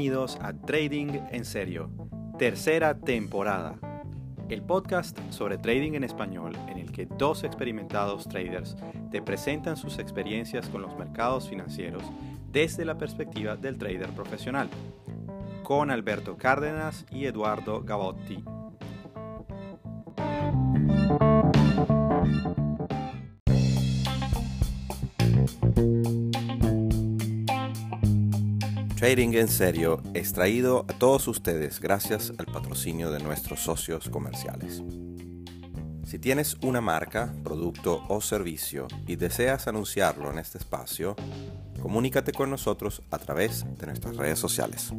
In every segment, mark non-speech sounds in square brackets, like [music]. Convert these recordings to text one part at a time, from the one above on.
Bienvenidos a Trading en Serio, tercera temporada. El podcast sobre trading en español en el que dos experimentados traders te presentan sus experiencias con los mercados financieros desde la perspectiva del trader profesional, con Alberto Cárdenas y Eduardo Gavotti. Trading en serio es traído a todos ustedes gracias al patrocinio de nuestros socios comerciales. Si tienes una marca, producto o servicio y deseas anunciarlo en este espacio, comunícate con nosotros a través de nuestras redes sociales.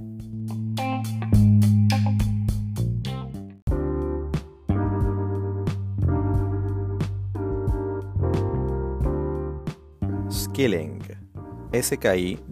Skilling. S-K-I-L-L-I-N-G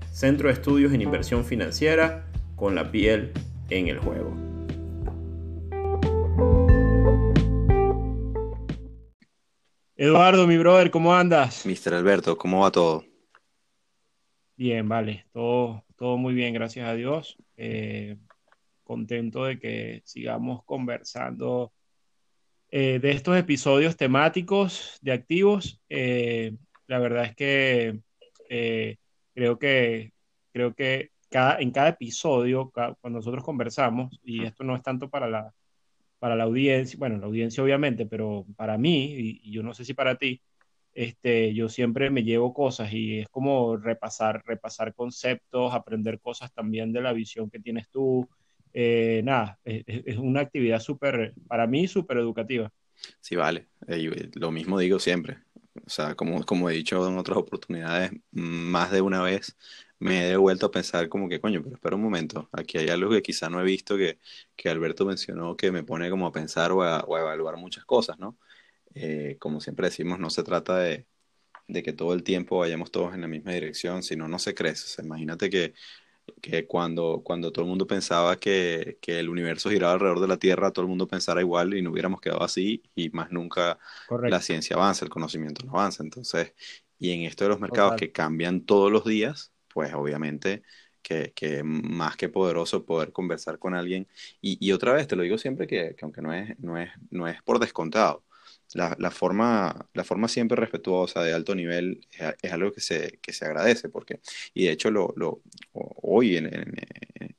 Centro de Estudios en Inversión Financiera con la piel en el juego. Eduardo, mi brother, ¿cómo andas? Mr. Alberto, ¿cómo va todo? Bien, vale, todo, todo muy bien, gracias a Dios. Eh, contento de que sigamos conversando eh, de estos episodios temáticos de activos. Eh, la verdad es que creo que, creo que cada, en cada episodio, cuando nosotros conversamos, y esto no es tanto para la, para la audiencia, bueno, la audiencia obviamente, pero para mí, y, yo no sé si para ti, este, yo siempre me llevo cosas y es como repasar, repasar conceptos, aprender cosas también de la visión que tienes tú. Eh, nada, es, una actividad súper, para mí, súper educativa. Sí, vale. Eh, lo mismo digo siempre. O sea, como, como he dicho en otras oportunidades, más de una vez me he vuelto a pensar como que, coño, pero espera un momento, aquí hay algo que quizá no he visto que, que Alberto mencionó que me pone como a pensar o a, evaluar muchas cosas, ¿no? Eh, como siempre decimos, no se trata de, de que todo el tiempo vayamos todos en la misma dirección, sino no se crece. imagínate que que cuando, cuando todo el mundo pensaba que, que, el universo giraba alrededor de la Tierra, todo el mundo pensara igual y no hubiéramos quedado así y más nunca la ciencia avanza, el conocimiento no avanza. Entonces, y en esto de los mercados que cambian todos los días, pues obviamente que, que, más que poderoso poder conversar con alguien. Y, y otra vez, te lo digo siempre que, que aunque no es, no, es, no es por descontado, la, forma, la forma siempre respetuosa de alto nivel es, algo que se, que se agradece, porque, y de hecho lo, lo hoy en,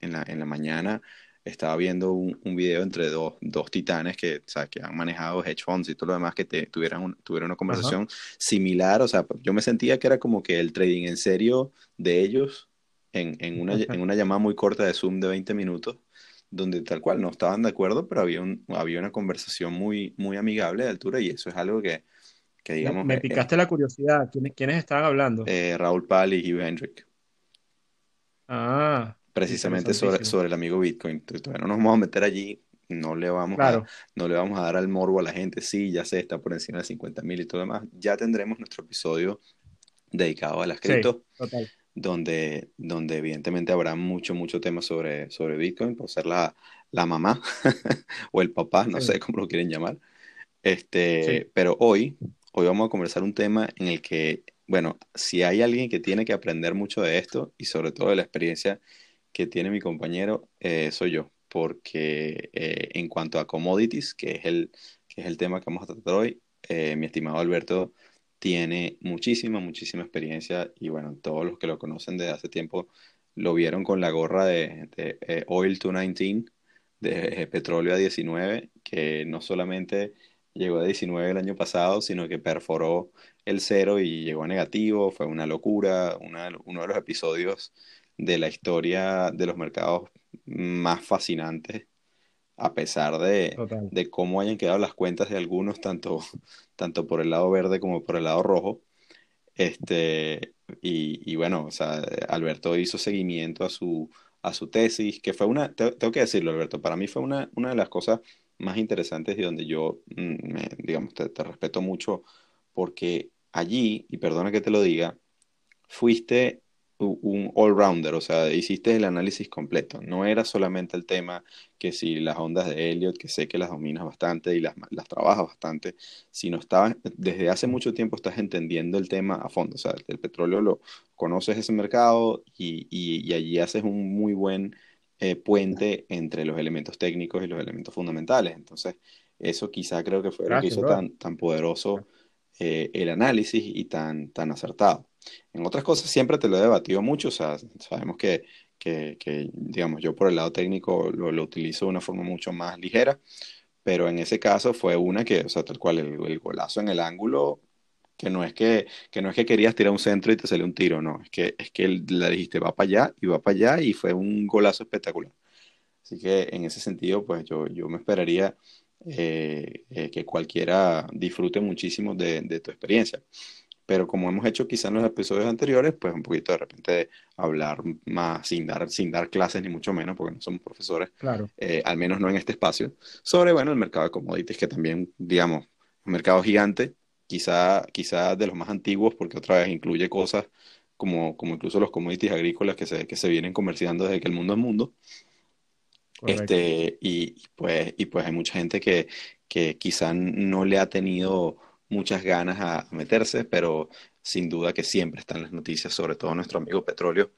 en, la, en la mañana estaba viendo un, un video entre dos, dos titanes que, o que han manejado hedge funds y todo lo demás que te, tuvieran, tuvieran una conversación similar. O sea, yo me sentía que era como que el trading en serio de ellos en, en, una, en una llamada muy corta de Zoom de 20 minutos, donde tal cual no estaban de acuerdo, pero había, un, había una conversación muy, muy amigable de altura y eso es algo que, que digamos... Me, picaste la curiosidad. ¿Quiénes, ¿Quiénes estaban hablando? Eh, Raúl Pal y Hugh Hendrick. Ah, precisamente sobre, sobre el amigo Bitcoin. Todavía no nos vamos a meter allí, no le vamos, a, no le vamos a dar al morbo a la gente, sí, ya se está por encima de 50 mil y todo lo demás. Ya tendremos nuestro episodio dedicado a las cripto, donde, donde evidentemente habrá mucho, mucho tema sobre, sobre Bitcoin, por ser la, la mamá [laughs] o el papá, no sé cómo lo quieren llamar. Este, Pero hoy, hoy vamos a conversar un tema en el que, bueno, si hay alguien que tiene que aprender mucho de esto y sobre todo de la experiencia que tiene mi compañero eh, soy yo, porque eh, en cuanto a commodities, que es el, que es el tema que vamos a tratar hoy, eh, mi estimado Alberto tiene muchísima, muchísima experiencia y bueno, todos los que lo conocen desde hace tiempo lo vieron con la gorra de, de Oil 219, de petróleo a 19, que no solamente llegó a 19 el año pasado, sino que perforó el cero y llegó a negativo, fue una locura, uno de los episodios de la historia de los mercados más fascinantes, a pesar de, de, cómo hayan quedado las cuentas de algunos, tanto, [laughs] tanto por el lado verde como por el lado rojo. Este, y, y bueno, o sea, Alberto hizo seguimiento a su, a su tesis, que fue una, tengo que decirlo, Alberto, para mí fue una, una de las cosas más interesantes y donde yo, mm, digamos, te, te respeto mucho, porque allí, y perdona que te lo diga, fuiste un all-rounder, o sea, hiciste el análisis completo. No era solamente el tema que si las ondas de Elliot, que sé que las dominas bastante y las, las trabajas bastante, sino estabas, desde hace mucho tiempo estás entendiendo el tema a fondo. O sea, el petróleo lo conoces ese mercado y, y, allí haces un muy buen eh, puente entre los elementos técnicos y los elementos fundamentales. Entonces, eso quizá creo que fue lo que hizo tan, tan poderoso eh, el análisis y tan, tan acertado. En otras cosas siempre te lo he debatido mucho, o sea, sabemos que, que, digamos, yo por el lado técnico lo, lo, utilizo de una forma mucho más ligera, pero en ese caso fue una que, o sea, tal cual, el, golazo en el ángulo, que no es que, que no es que querías tirar un centro y te salió un tiro, no, es que, es que le dijiste va para allá y va para allá y fue un golazo espectacular. Así que en ese sentido, pues yo, yo me esperaría eh, eh, que cualquiera disfrute muchísimo de, de tu experiencia pero como hemos hecho quizá en los episodios anteriores, pues un poquito de repente hablar más sin dar, sin dar clases ni mucho menos, porque no somos profesores, claro. Eh, al menos no en este espacio, sobre, bueno, el mercado de commodities, que también, digamos, un mercado gigante, quizá, quizá de los más antiguos, porque otra vez incluye cosas como, como incluso los commodities agrícolas que se, que se vienen comerciando desde que el mundo es mundo. Este, y, pues, y pues hay mucha gente que, que quizá no le ha tenido muchas ganas a, meterse, pero sin duda que siempre están las noticias, sobre todo nuestro amigo petróleo,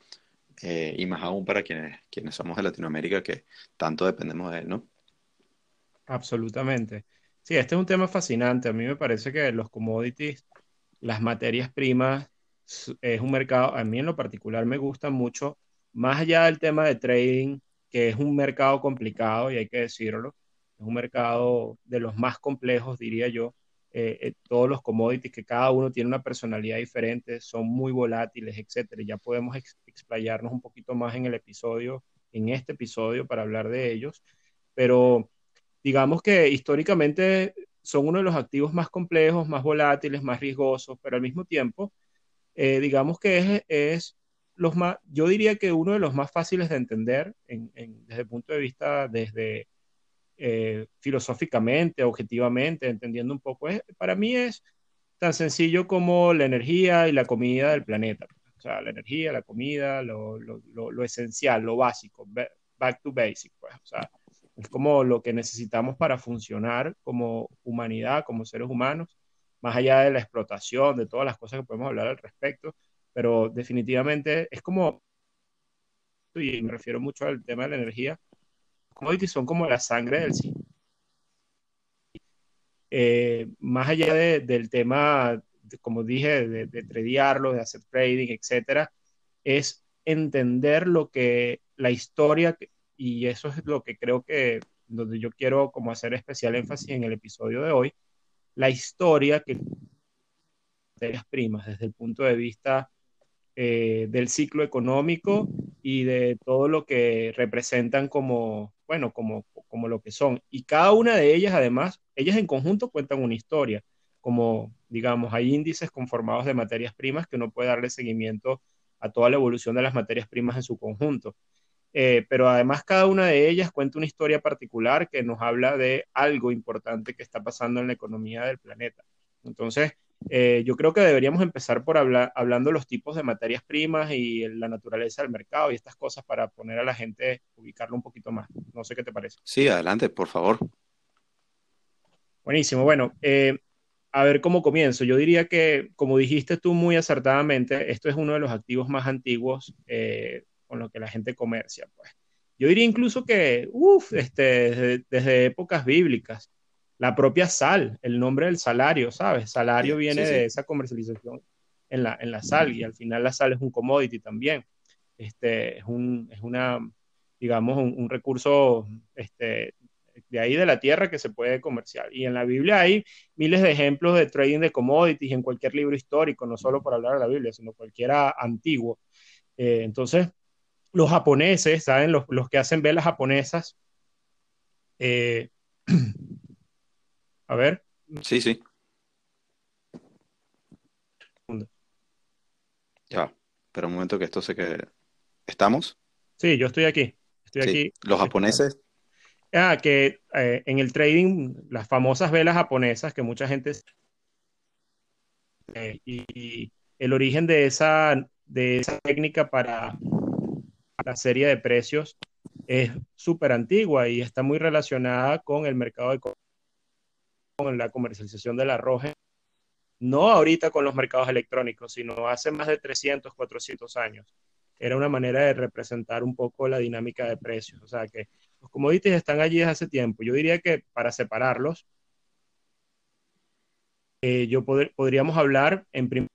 eh, y más aún para quienes, quienes somos de Latinoamérica, que tanto dependemos de él, ¿no? Absolutamente. Sí, este es un tema fascinante. A mí me parece que los commodities, las materias primas, es un mercado, a mí en lo particular me gusta mucho, más allá del tema de trading, que es un mercado complicado y hay que decirlo, es un mercado de los más complejos, diría yo, eh, eh, todos los commodities, que cada uno tiene una personalidad diferente, son muy volátiles, etcétera. Ya podemos explayarnos un poquito más en el episodio, en este episodio, para hablar de ellos. Pero digamos que históricamente son uno de los activos más complejos, más volátiles, más riesgosos, pero al mismo tiempo, eh, digamos que es, los más, yo diría que uno de los más fáciles de entender desde el punto de vista, desde eh, filosóficamente, objetivamente, entendiendo un poco, es, para mí es tan sencillo como la energía y la comida del planeta. O sea, la energía, la comida, lo, lo, lo, esencial, lo básico, back to basic. Pues. O sea, es como lo que necesitamos para funcionar como humanidad, como seres humanos, más allá de la explotación, de todas las cosas que podemos hablar al respecto, pero definitivamente es como, y me refiero mucho al tema de la energía, commodities son como la sangre del cine. eh, más allá del tema, como dije, de, de tradearlo, de hacer trading, etcétera, es entender lo que la historia, y eso es lo que creo que donde yo quiero como hacer especial énfasis en el episodio de hoy, la historia que materias primas desde el punto de vista eh, del ciclo económico y de todo lo que representan como, bueno, como, como lo que son. Y cada una de ellas, además, ellas en conjunto cuentan una historia, como, digamos, hay índices conformados de materias primas que uno puede darle seguimiento a toda la evolución de las materias primas en su conjunto. Eh, pero además cada una de ellas cuenta una historia particular que nos habla de algo importante que está pasando en la economía del planeta. Entonces, eh, yo creo que deberíamos empezar por hablar, hablando de los tipos de materias primas y la naturaleza del mercado y estas cosas para poner a la gente, ubicarlo un poquito más. No sé qué te parece. Sí, adelante, por favor. Buenísimo. Bueno, eh, a ver cómo comienzo. Yo diría que, como dijiste tú muy acertadamente, esto es uno de los activos más antiguos con lo que la gente comercia. Pues. Yo diría incluso que, uff, este, desde, épocas bíblicas, la propia sal, el nombre del salario, ¿sabes? Salario viene de esa comercialización en la, en la sal y al final la sal es un commodity también. Este, es, un, es una, digamos, un, recurso este, de ahí de la tierra que se puede comerciar. Y en la Biblia hay miles de ejemplos de trading de commodities en cualquier libro histórico, no solo por hablar de la Biblia, sino cualquiera antiguo. Eh, entonces, los japoneses, ¿saben? Los, que hacen velas japonesas. Eh, [clears throat] a ver. Sí, sí. Ya, pero un momento que esto se que ¿Estamos? Sí, yo estoy aquí. Estoy aquí. Los japoneses. Ah, que eh, en el trading, las famosas velas japonesas que mucha gente. Eh, y, el origen de esa, de esa técnica para la serie de precios es súper antigua y está muy relacionada con el mercado de con la comercialización del arroz, no ahorita con los mercados electrónicos, sino hace más de 300, 400 años. Era una manera de representar un poco la dinámica de precios. O sea que los commodities están allí desde hace tiempo. Yo diría que para separarlos, eh, yo podríamos hablar en primer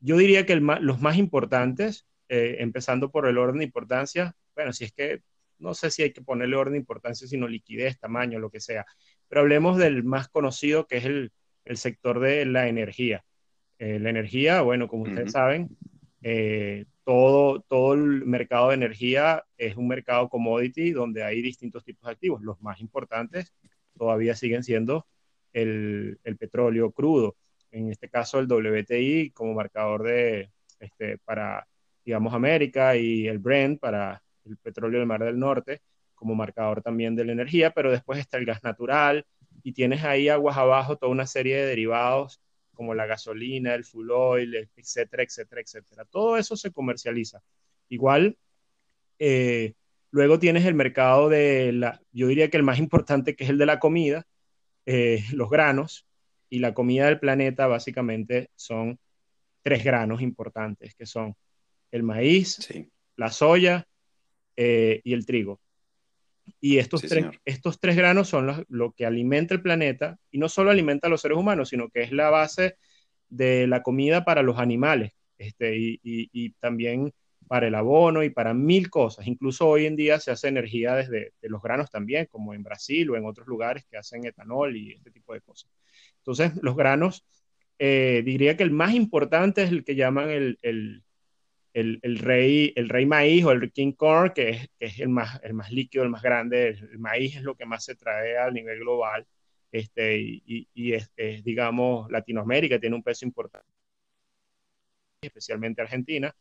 yo diría que los más importantes eh, empezando por el orden de importancia, bueno, si es que no sé si hay que ponerle orden de importancia, sino liquidez, tamaño, lo que sea, pero hablemos del más conocido, que es el, sector de la energía. Eh, la energía, bueno, como ustedes saben, eh, todo, todo el mercado de energía es un mercado commodity donde hay distintos tipos de activos. Los más importantes todavía siguen siendo el, el petróleo crudo, en este caso el WTI como marcador de, este, para digamos, América y el Brent para el petróleo del Mar del Norte como marcador también de la energía, pero después está el gas natural y tienes ahí aguas abajo toda una serie de derivados como la gasolina, el full oil, etcétera, etcétera, etcétera. Todo eso se comercializa. Igual, eh, luego tienes el mercado de la, yo diría que el más importante que es el de la comida, eh, los granos, y la comida del planeta básicamente son tres granos importantes, que son el maíz, la soya eh, y el trigo. Y estos, tres, estos tres granos son lo que alimenta el planeta y no solo alimenta a los seres humanos, sino que es la base de la comida para los animales este, y, también para el abono y para mil cosas. Incluso hoy en día se hace energía desde los granos también, como en Brasil o en otros lugares que hacen etanol y este tipo de cosas. Entonces, los granos, eh, diría que el más importante es el que llaman el, el, rey, el rey maíz o el king corn, que es, el, más, el más líquido, el más grande. El, maíz es lo que más se trae a nivel global. Este, y, es, digamos, Latinoamérica tiene un peso importante, especialmente Argentina.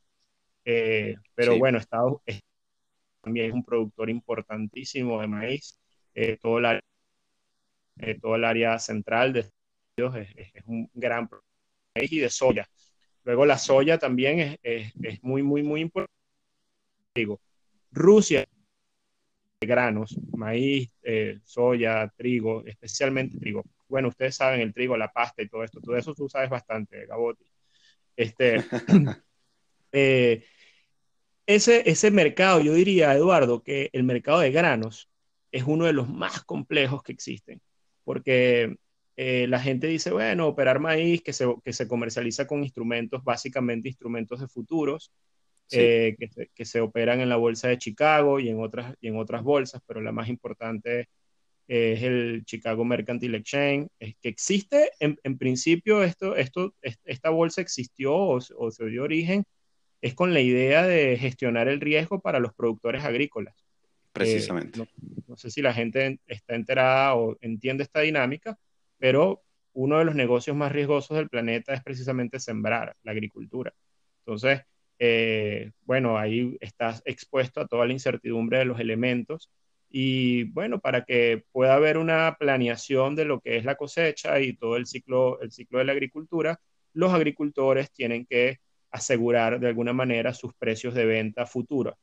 Eh, pero bueno, Estados Unidos también es un productor importantísimo de maíz. Eh, todo, el área, eh, todo el área central de Estados Unidos es, es un gran productor de maíz y de soya. Luego la soya también es, muy, muy, muy importante. Digo, Rusia, granos, maíz, eh, soya, trigo, especialmente trigo. Bueno, ustedes saben el trigo, la pasta y todo esto. Todo eso tú sabes bastante, Gaboti. Este, [laughs] eh, ese, ese mercado, yo diría, Eduardo, que el mercado de granos es uno de los más complejos que existen. porque eh, la gente dice, bueno, operar maíz que se, que se comercializa con instrumentos, básicamente instrumentos de futuros, eh, que, se, operan en la bolsa de Chicago y en otras, y en otras bolsas, pero la más importante es el Chicago Mercantile Exchange, es que existe, en, en, principio, esto, esto, esta bolsa existió o, o, se dio origen, es con la idea de gestionar el riesgo para los productores agrícolas. Precisamente. no, no, sé si la gente está enterada o entiende esta dinámica, pero uno de los negocios más riesgosos del planeta es precisamente sembrar, la agricultura. Entonces, eh, bueno, ahí estás expuesto a toda la incertidumbre de los elementos y bueno, para que pueda haber una planeación de lo que es la cosecha y todo el ciclo, el ciclo de la agricultura, los agricultores tienen que asegurar de alguna manera sus precios de venta futura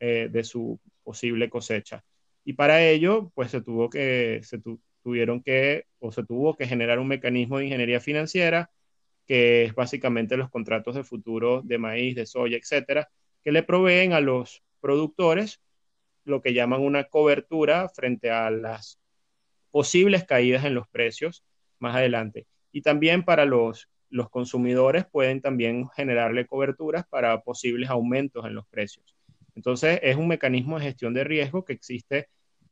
eh, de su posible cosecha. Y para ello, pues se tuvo que, se tuvieron que, o se tuvo que generar un mecanismo de ingeniería financiera que es básicamente los contratos de futuro de maíz, de soya, etcétera, que le proveen a los productores lo que llaman una cobertura frente a las posibles caídas en los precios más adelante. Y también para los, los consumidores pueden también generarle coberturas para posibles aumentos en los precios. Entonces, es un mecanismo de gestión de riesgo que existe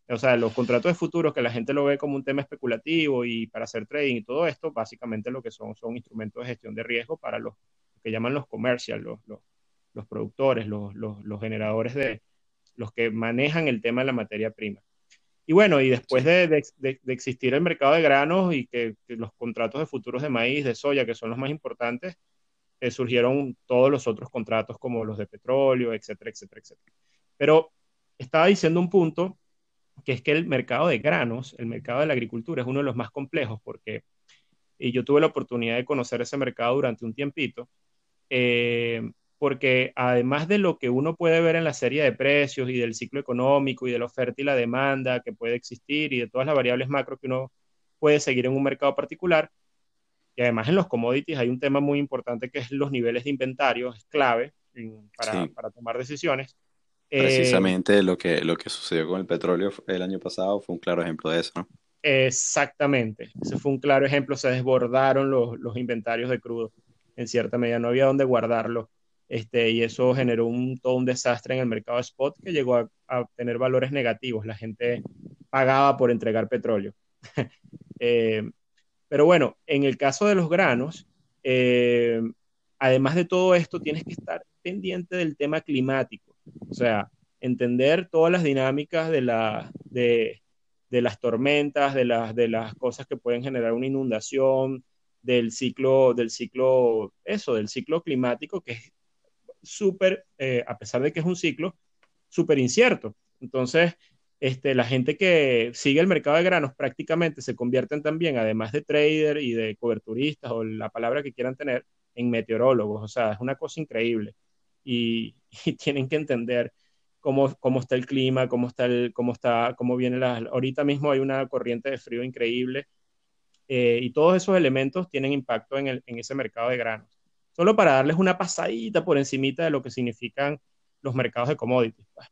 o sea, los contratos de futuro que la gente lo ve como un tema especulativo y para hacer trading y todo esto, básicamente lo que son son instrumentos de gestión de riesgo para los que llaman los comercial, los, los, los productores, los, los, generadores de los que manejan el tema de la materia prima. Y bueno, y después de, de, de, existir el mercado de granos y que, que, los contratos de futuros de maíz, de soya, que son los más importantes, eh, surgieron todos los otros contratos como los de petróleo, etcétera, etcétera, etcétera. Pero estaba diciendo un punto que es que el mercado de granos, el mercado de la agricultura es uno de los más complejos porque y yo tuve la oportunidad de conocer ese mercado durante un tiempito, eh, porque además de lo que uno puede ver en la serie de precios y del ciclo económico y de la oferta y la demanda que puede existir y de todas las variables macro que uno puede seguir en un mercado particular, y además en los commodities hay un tema muy importante que es los niveles de inventario, es clave para, sí. para tomar decisiones. Precisamente eh, lo, que, lo que sucedió con el petróleo el año pasado fue un claro ejemplo de eso, ¿no? Exactamente, ese fue un claro ejemplo, se desbordaron los, los inventarios de crudo en cierta medida, no había dónde guardarlo. Este, y eso generó un, todo un desastre en el mercado spot que llegó a, a tener valores negativos. La gente pagaba por entregar petróleo. [laughs] eh, pero bueno, en el caso de los granos, eh, además de todo esto, tienes que estar pendiente del tema climático. O sea, entender todas las dinámicas de, la, de, de las tormentas, de las, de las cosas que pueden generar una inundación, del ciclo, del ciclo, eso, del ciclo climático, que es súper, eh, a pesar de que es un ciclo, súper incierto. Entonces, este, la gente que sigue el mercado de granos prácticamente se convierten también, además de trader y de coberturistas o la palabra que quieran tener, en meteorólogos. O sea, es una cosa increíble y, y [laughs] tienen que entender cómo, cómo, está el clima, cómo está, el, cómo está, cómo viene la... Ahorita mismo hay una corriente de frío increíble eh, y todos esos elementos tienen impacto en, el, en, ese mercado de granos. Solo para darles una pasadita por encimita de lo que significan los mercados de commodities. Pues.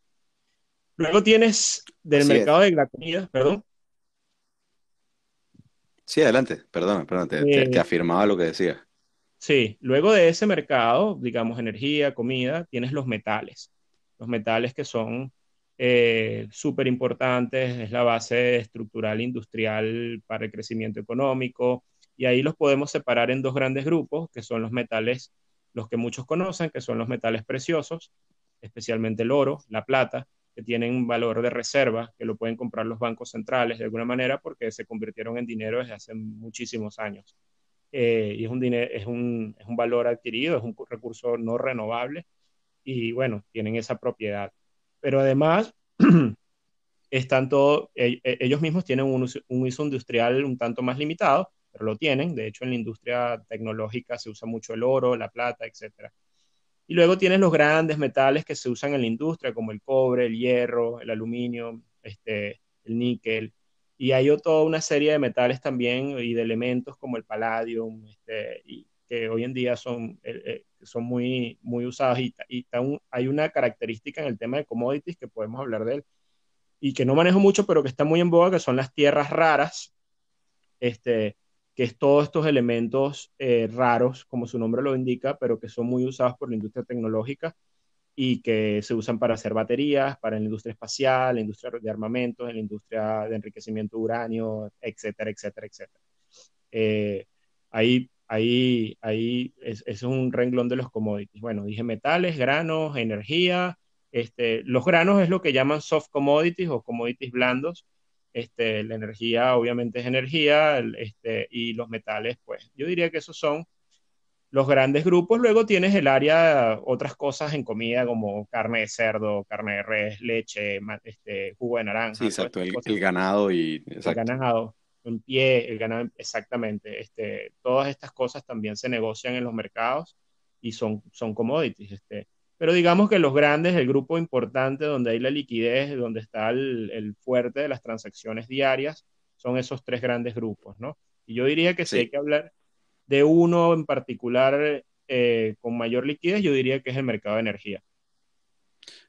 Luego tienes del Así mercado es. de la comida, perdón. Sí, adelante, perdón, perdón, te, eh, te, te afirmaba lo que decía. Sí, luego de ese mercado, digamos energía, comida, tienes los metales. Los metales que son eh, súper importantes, es la base estructural industrial para el crecimiento económico, y ahí los podemos separar en dos grandes grupos, que son los metales, los que muchos conocen, que son los metales preciosos, especialmente el oro, la plata, que tienen un valor de reserva, que lo pueden comprar los bancos centrales de alguna manera porque se convirtieron en dinero desde hace muchísimos años eh, y es un, dinero, es, un, es un valor adquirido, es un recurso no renovable y bueno, tienen esa propiedad. Pero además, [clears throat] están todo, e, e, ellos mismos tienen un, uso industrial un tanto más limitado, pero lo tienen. De hecho, en la industria tecnológica se usa mucho el oro, la plata, etc. Y luego tienes los grandes metales que se usan en la industria, como el cobre, el hierro, el aluminio, este, el níquel, y hay toda una serie de metales también y de elementos como el palladium, este, que hoy en día son, eh, eh son muy, muy usados. Y, y hay una característica en el tema de commodities que podemos hablar de él y que no manejo mucho, pero que está muy en boga, que son las tierras raras, este, que es todos estos elementos eh, raros, como su nombre lo indica, pero que son muy usados por la industria tecnológica y que se usan para hacer baterías, para la industria espacial, la industria de armamentos, en la industria de enriquecimiento de uranio, etcétera, etcétera, etcétera. Eh, ahí, ahí, ahí es, es, un renglón de los commodities. Bueno, dije metales, granos, energía. Este, los granos es lo que llaman soft commodities o commodities blandos, este, la energía obviamente es energía este, y los metales, pues yo diría que esos son los grandes grupos. Luego tienes el área, otras cosas en comida como carne de cerdo, carne de res, leche, este, jugo de naranja. Sí, exacto, el, ganado y... El ganado, en pie, el ganado, exactamente. Este, todas estas cosas también se negocian en los mercados y son, son commodities. Este, pero digamos que los grandes, el grupo importante donde hay la liquidez, donde está el, fuerte de las transacciones diarias, son esos tres grandes grupos, ¿no? Y yo diría que si hay que hablar de uno en particular eh, con mayor liquidez, yo diría que es el mercado de energía.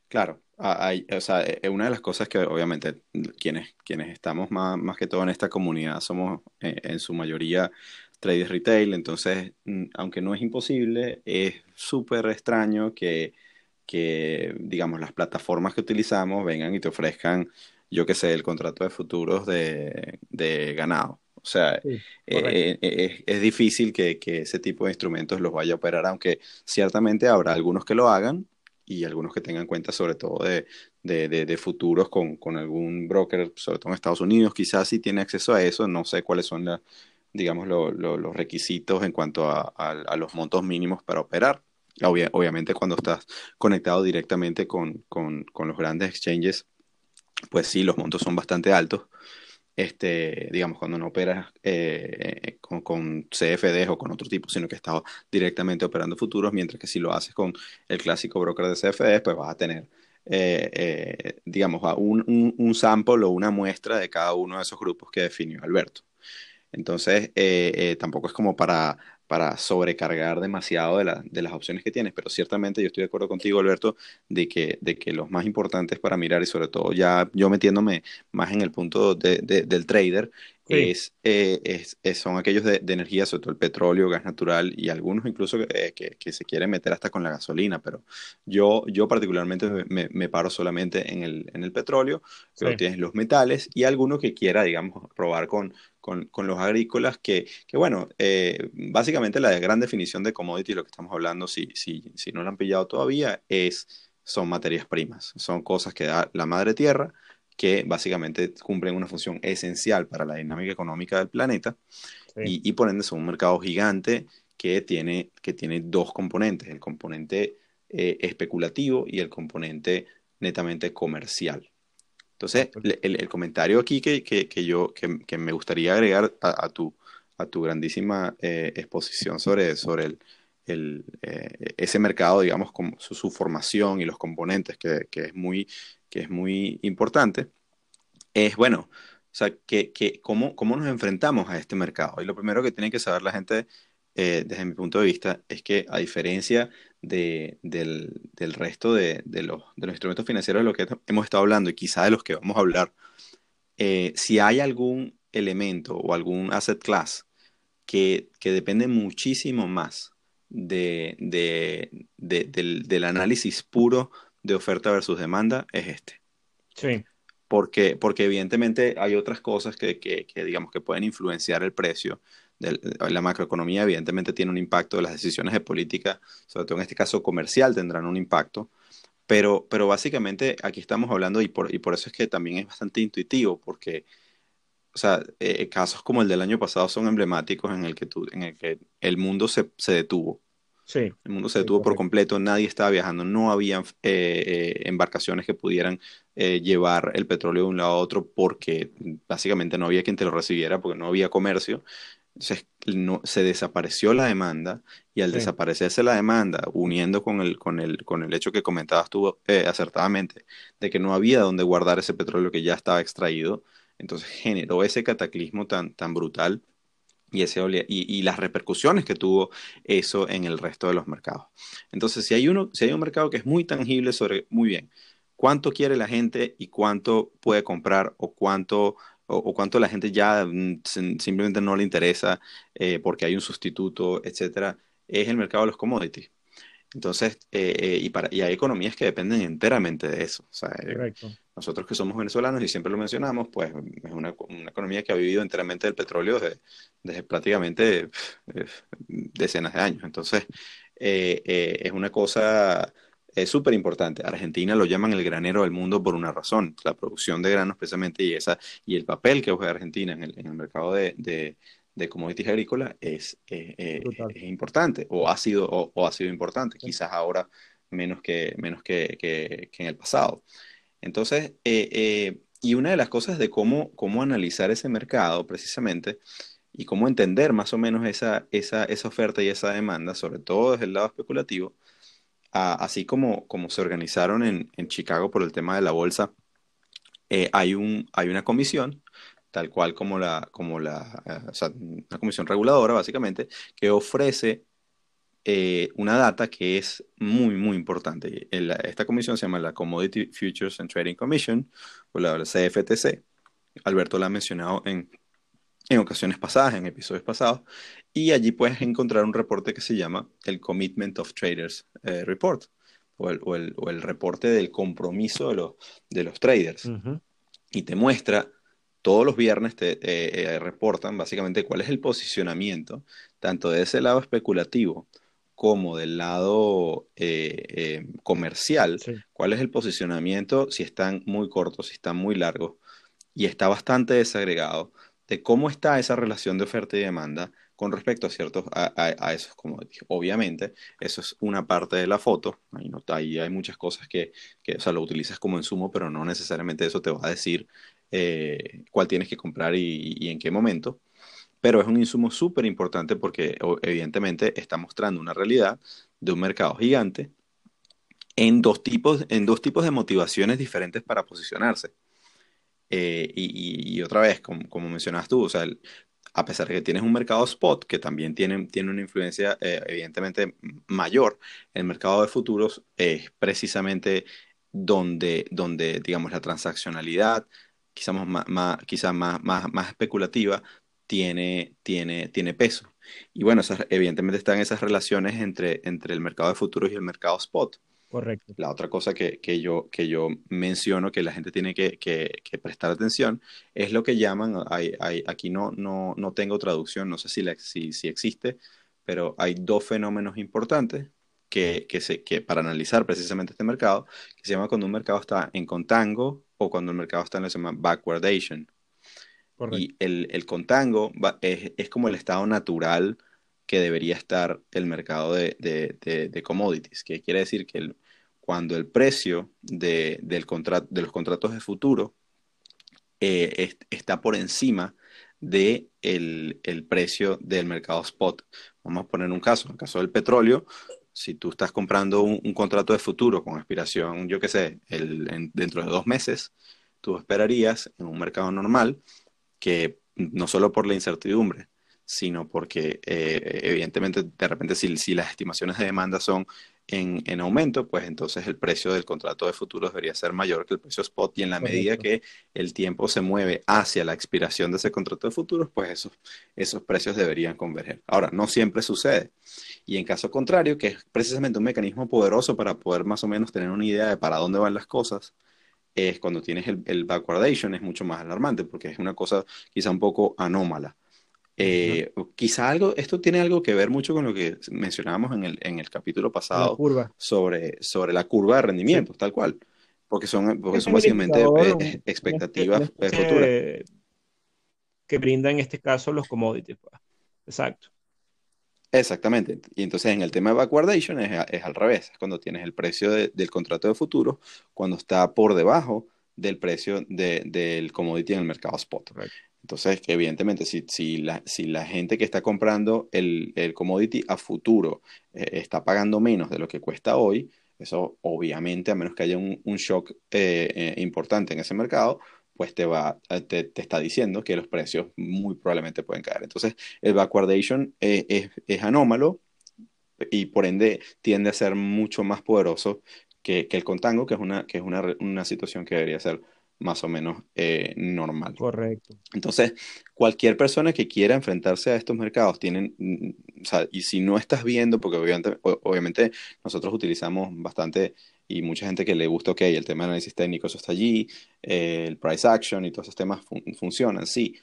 Claro, hay, o sea, eh, una de las cosas que obviamente quienes, quienes estamos más, más que todo en esta comunidad somos eh, en su mayoría traders retail, entonces, mm, aunque no es imposible, es súper extraño que, que, digamos, las plataformas que utilizamos vengan y te ofrezcan, yo qué sé, el contrato de futuros de, de ganado. O sea, eh, eh, es, difícil que, que, ese tipo de instrumentos los vaya a operar, aunque ciertamente habrá algunos que lo hagan y algunos que tengan cuenta sobre todo de, de, de, futuros con, con, algún broker, sobre todo en Estados Unidos, quizás si tiene acceso a eso, no sé cuáles son las digamos, los requisitos en cuanto a, los montos mínimos para operar. obviamente cuando estás conectado directamente con, los grandes exchanges, pues sí, los montos son bastante altos. Este, digamos, cuando no operas eh, con, CFDs o con otro tipo, sino que estás directamente operando futuros, mientras que si lo haces con el clásico broker de CFDs, pues vas a tener, eh, eh, digamos, un, un, un sample o una muestra de cada uno de esos grupos que definió Alberto. Entonces, tampoco es como para, para sobrecargar demasiado de, de, las opciones que tienes, pero ciertamente yo estoy de acuerdo contigo, Alberto, de que, de que los más importantes para mirar y sobre todo ya yo metiéndome más en el punto de, del trader, es, eh, es, son aquellos de, energía, sobre todo el petróleo, gas natural y algunos incluso que, que, se quieren meter hasta con la gasolina, pero yo, yo particularmente me, me paro solamente en el, en el petróleo, pero tienes los metales y alguno que quiera, digamos, probar con, con, con los agrícolas, que, que bueno, eh, básicamente la gran definición de commodity, lo que estamos hablando, si, si, si no lo han pillado todavía, es, son materias primas, son cosas que da la madre tierra que básicamente cumplen una función esencial para la dinámica económica del planeta y, y, por ende son un mercado gigante que tiene, que tiene dos componentes, el componente eh, especulativo y el componente netamente comercial. Entonces, el, comentario aquí que, que, yo que, me gustaría agregar a, tu, a tu grandísima eh, exposición sobre, sobre el, el, eh, ese mercado, digamos, como su, formación y los componentes, que, es, muy, que es muy importante, es, bueno, o sea, que, que cómo, cómo nos enfrentamos a este mercado. Y lo primero que tiene que saber la gente eh, desde mi punto de vista, es que a diferencia de, del, del, resto de, de, los, de, los, instrumentos financieros de los que hemos estado hablando y quizá de los que vamos a hablar, eh, si hay algún elemento o algún asset class que, que depende muchísimo más de, del, del, análisis puro de oferta versus demanda, es este. Sí. Porque, porque evidentemente hay otras cosas que, que, que digamos que pueden influenciar el precio la macroeconomía evidentemente tiene un impacto, las decisiones de política, sobre todo en este caso comercial, tendrán un impacto, pero, pero básicamente aquí estamos hablando y por, y por eso es que también es bastante intuitivo, porque o sea, eh, casos como el del año pasado son emblemáticos en el que, en el, que el mundo se, se detuvo. Sí. El mundo se detuvo por completo, nadie estaba viajando, no había eh, eh, embarcaciones que pudieran llevar el petróleo de un lado a otro porque básicamente no había quien te lo recibiera, porque no había comercio. Entonces no, se desapareció la demanda y al desaparecerse la demanda, uniendo con el, con el, con el hecho que comentabas tú eh, acertadamente, de que no había donde guardar ese petróleo que ya estaba extraído, entonces generó ese cataclismo tan, tan brutal y, ese, y, y, las repercusiones que tuvo eso en el resto de los mercados. Entonces, si hay, uno, si hay un mercado que es muy tangible sobre, muy bien, cuánto quiere la gente y cuánto puede comprar o cuánto o, cuánto la gente ya mm, simplemente no le interesa eh, porque hay un sustituto, etcétera, es el mercado de los commodities. Entonces, eh, eh, y, para, y hay economías que dependen enteramente de eso. O sea, nosotros que somos venezolanos y siempre lo mencionamos, pues es una, una economía que ha vivido enteramente del petróleo desde, desde prácticamente decenas de años. Entonces, es una cosa es súper importante. Argentina lo llaman el granero del mundo por una razón, la producción de granos precisamente y, esa, y el papel que juega Argentina en el, en el mercado de, de, de commodities agrícolas es, eh, eh, es, importante o ha sido, o, ha sido importante, quizás ahora menos que, menos que, que, en el pasado. Entonces, eh, y una de las cosas de cómo, cómo analizar ese mercado precisamente y cómo entender más o menos esa, esa, esa oferta y esa demanda, sobre todo desde el lado especulativo, así como, como se organizaron en, en, Chicago por el tema de la bolsa, eh, hay, un, hay una comisión, tal cual como la, como la eh, una comisión reguladora básicamente, que ofrece eh, una data que es muy, muy importante. esta comisión se llama la Commodity Futures and Trading Commission, o la CFTC. Alberto la ha mencionado en, en ocasiones pasadas, en episodios pasados, y allí puedes encontrar un reporte que se llama el Commitment of Traders eh, Report, o el, o, el, o el, reporte del compromiso de los, de los traders. Y te muestra, todos los viernes te eh, reportan básicamente cuál es el posicionamiento, tanto de ese lado especulativo como del lado eh, comercial, cuál es el posicionamiento, si están muy cortos, si están muy largos, y está bastante desagregado de cómo está esa relación de oferta y demanda con respecto a ciertos, a, a, esos commodities. Obviamente, eso es una parte de la foto, ahí, no, ahí hay muchas cosas que, que, o sea, lo utilizas como insumo, pero no necesariamente eso te va a decir eh, cuál tienes que comprar y, y, en qué momento. Pero es un insumo súper importante porque evidentemente está mostrando una realidad de un mercado gigante en dos tipos, en dos tipos de motivaciones diferentes para posicionarse. Eh, y, otra vez, como, como mencionas tú, o sea, a pesar de que tienes un mercado spot que también tiene, tiene una influencia eh, evidentemente mayor, el mercado de futuros es precisamente donde, donde digamos, la transaccionalidad, quizás más, más, más, más, especulativa, tiene, tiene, tiene peso. Y bueno, evidentemente están esas relaciones entre, entre el mercado de futuros y el mercado spot. Correcto. La otra cosa que, que, yo, que yo menciono que la gente tiene que, que, prestar atención es lo que llaman, hay, hay, aquí no, no, no tengo traducción, no sé si, la, si, si existe, pero hay dos fenómenos importantes que, que, se, que para analizar precisamente este mercado, que se llama cuando un mercado está en contango o cuando el mercado está en lo que se llama backwardation. Correcto. Y el, el contango es, es como el estado natural que debería estar el mercado de, de, de, commodities, que quiere decir que cuando el precio de, del de los contratos de futuro eh, está por encima del de el precio del mercado spot. Vamos a poner un caso, en el caso del petróleo, si tú estás comprando un, contrato de futuro con expiración, yo qué sé, el, dentro de dos meses, tú esperarías en un mercado normal que no solo por la incertidumbre, sino porque eh, evidentemente de repente si, si, las estimaciones de demanda son en, en, aumento, pues entonces el precio del contrato de futuros debería ser mayor que el precio spot y en la medida que el tiempo se mueve hacia la expiración de ese contrato de futuros, pues esos, esos precios deberían converger. Ahora, no siempre sucede. Y en caso contrario, que es precisamente un mecanismo poderoso para poder más o menos tener una idea de para dónde van las cosas, es cuando tienes el, el backwardation, es mucho más alarmante porque es una cosa quizá un poco anómala. Eh, quizá algo, esto tiene algo que ver mucho con lo que mencionábamos en el, en el capítulo pasado Sobre, sobre la curva de rendimiento, tal cual, porque son, porque son básicamente eh, expectativas futuras. Que brinda en este caso los commodities. Pues. Exacto. Exactamente. Y entonces en el tema de backwardation es, es al revés, es cuando tienes el precio de, del contrato de futuro, cuando está por debajo del precio de, del commodity en el mercado spot. Entonces, evidentemente, si, si, la, si la gente que está comprando el, el commodity a futuro eh, está pagando menos de lo que cuesta hoy, eso obviamente, a menos que haya un, un shock eh, eh, importante en ese mercado, pues te, va, te, te, está diciendo que los precios muy probablemente pueden caer. Entonces, el backwardation es, es, anómalo y por ende tiende a ser mucho más poderoso que, que el contango, que es, una, que es una, una situación que debería ser más o menos eh, normal. Correcto. Entonces, cualquier persona que quiera enfrentarse a estos mercados tienen, mm, o sea, y si no estás viendo, porque obviamente, obviamente nosotros utilizamos bastante y mucha gente que le gusta, ok, el tema de análisis técnico, eso está allí, eh, el price action y todos esos temas funcionan, sí,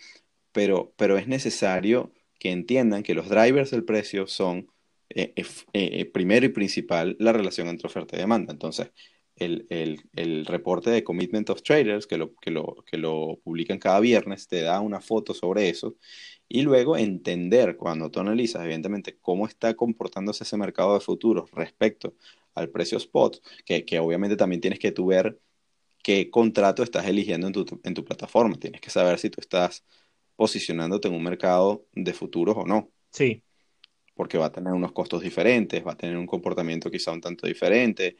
pero, pero es necesario que entiendan que los drivers del precio son, eh, eh, primero y principal, la relación entre oferta y demanda. Entonces, el, el, el, reporte de Commitment of Traders, que lo, que, lo, que lo publican cada viernes, te da una foto sobre eso. Y luego entender, cuando tú analizas, evidentemente, cómo está comportándose ese mercado de futuros respecto al precio spot, que, que obviamente también tienes que tú ver qué contrato estás eligiendo en tu, en tu plataforma. Tienes que saber si tú estás posicionándote en un mercado de futuros o no. Sí. Porque va a tener unos costos diferentes, va a tener un comportamiento quizá un tanto diferente.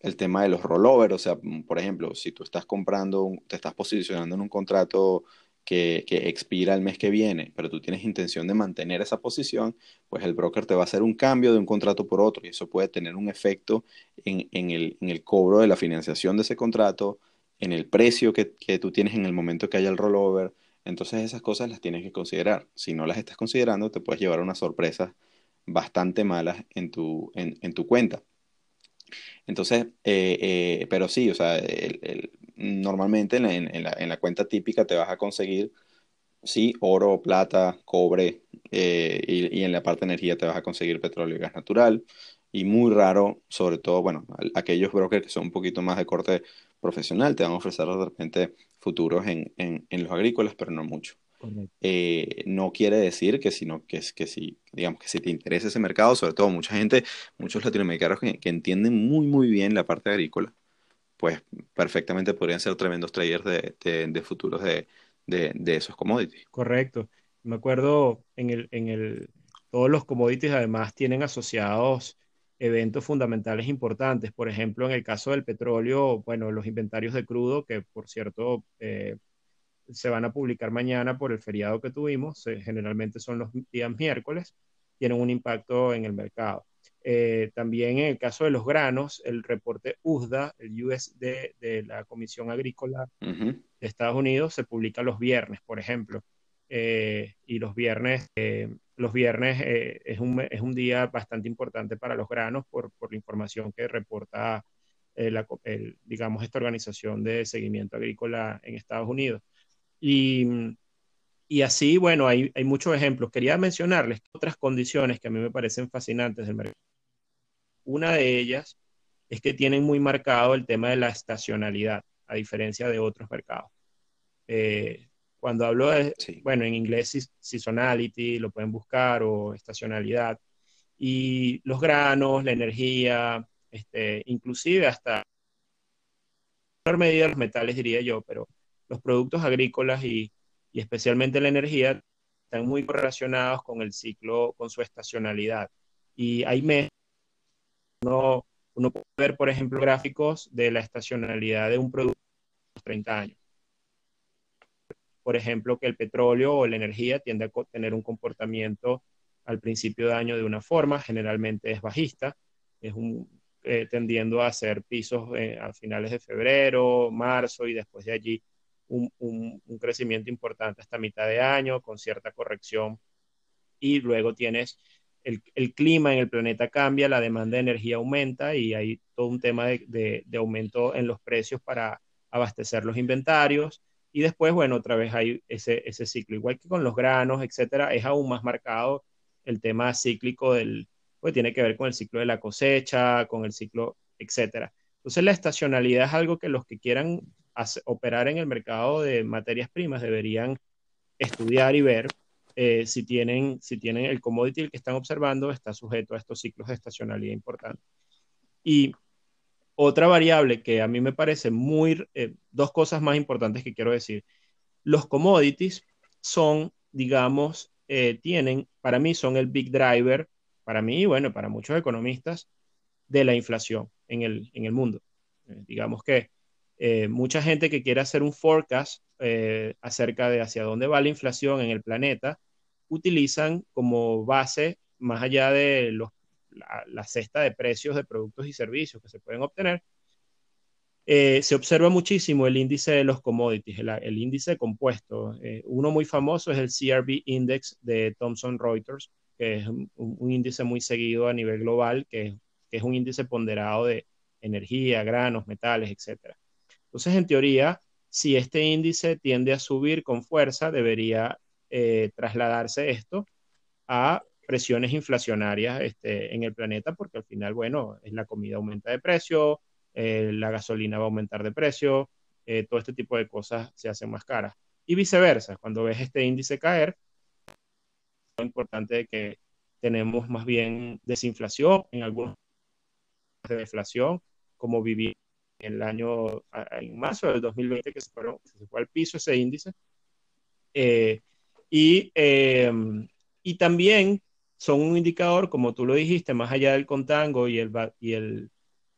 El tema de los rollovers, o sea, por ejemplo, si tú estás comprando, te estás posicionando en un contrato que, expira el mes que viene, pero tú tienes intención de mantener esa posición, pues el broker te va a hacer un cambio de un contrato por otro y eso puede tener un efecto en, el, cobro de la financiación de ese contrato, en el precio que, tú tienes en el momento que haya el rollover. Entonces esas cosas las tienes que considerar. Si no las estás considerando, te puedes llevar unas sorpresas bastante malas en tu, en tu cuenta. Entonces, eh, eh, pero sí, o sea, normalmente en la, cuenta típica te vas a conseguir, sí, oro, plata, cobre, eh, y, en la parte de energía te vas a conseguir petróleo y gas natural. Y muy raro, sobre todo, bueno, aquellos brokers que son un poquito más de corte profesional te van a ofrecer de repente futuros en, en los agrícolas, pero no mucho. Eh, no quiere decir que, sino que, que si, digamos, que si te interesa ese mercado, sobre todo mucha gente, muchos latinoamericanos que, entienden muy, muy bien la parte agrícola, pues perfectamente podrían ser tremendos traders de, futuros de, esos commodities. Correcto. Me acuerdo en el, en el, todos los commodities además tienen asociados eventos fundamentales importantes. Por ejemplo, en el caso del petróleo, bueno, los inventarios de crudo, que por cierto, eh, se van a publicar mañana por el feriado que tuvimos, generalmente son los días miércoles, tienen un impacto en el mercado. Eh, también en el caso de los granos, el reporte USDA, el USD de la Comisión Agrícola de Estados Unidos, se publica los viernes, por ejemplo. Eh, y los viernes, eh, los viernes es, un, es, un, día bastante importante para los granos por, por la información que reporta, la, digamos, esta organización de seguimiento agrícola en Estados Unidos. Y, así, bueno, hay, hay, muchos ejemplos. Quería mencionarles otras condiciones que a mí me parecen fascinantes del mercado. Una de ellas es que tienen muy marcado el tema de la estacionalidad, a diferencia de otros mercados. Eh, cuando hablo de, bueno, en inglés seasonality, lo pueden buscar, o estacionalidad, y los granos, la energía, este, inclusive hasta en medida los metales, diría yo, pero los productos agrícolas y, especialmente la energía están muy correlacionados con el ciclo, con su estacionalidad. Y hay meses, uno, uno puede ver, por ejemplo, gráficos de la estacionalidad de un producto de 30 años. Por ejemplo, que el petróleo o la energía tiende a tener un comportamiento al principio de año de una forma, generalmente es bajista, es un, eh, tendiendo a hacer pisos eh, a finales de febrero, marzo y después de allí un, crecimiento importante hasta mitad de año, con cierta corrección. Y luego tienes el, clima en el planeta cambia, la demanda de energía aumenta y hay todo un tema de, aumento en los precios para abastecer los inventarios. Y después, bueno, otra vez hay ese, ese ciclo. Igual que con los granos, etcétera, es aún más marcado el tema cíclico del, pues tiene que ver con el ciclo de la cosecha, con el ciclo, etcétera. Entonces, la estacionalidad es algo que los que quieran operar en el mercado de materias primas deberían estudiar y ver eh, si, tienen, si tienen el commodity que están observando está sujeto a estos ciclos de estacionalidad importantes. Y otra variable que a mí me parece muy, eh, dos cosas más importantes que quiero decir. Los commodities son, digamos, eh, tienen, para mí son el big driver, para mí y bueno, para muchos economistas, de la inflación en el, en el mundo. digamos que eh, mucha gente que quiere hacer un forecast eh, acerca de hacia dónde va la inflación en el planeta, utilizan como base, más allá de la, cesta de precios de productos y servicios que se pueden obtener, eh, se observa muchísimo el índice de los commodities, el, índice compuesto. Eh, uno muy famoso es el CRB Index de Thomson Reuters, que es un, índice muy seguido a nivel global, que, es un índice ponderado de energía, granos, metales, etc. Entonces, en teoría, si este índice tiende a subir con fuerza, debería eh, trasladarse esto a presiones inflacionarias este, en el planeta, porque al final, bueno, la comida aumenta de precio, eh, la gasolina va a aumentar de precio, eh, todo este tipo de cosas se hacen más caras. Y viceversa, cuando ves este índice caer, es importante que tenemos más bien desinflación en algunos de deflación, como viví en el año, en marzo del 2020, que se, fue al piso ese índice. Eh, y, em, y también son un indicador, como tú lo dijiste, más allá del contango y el, y el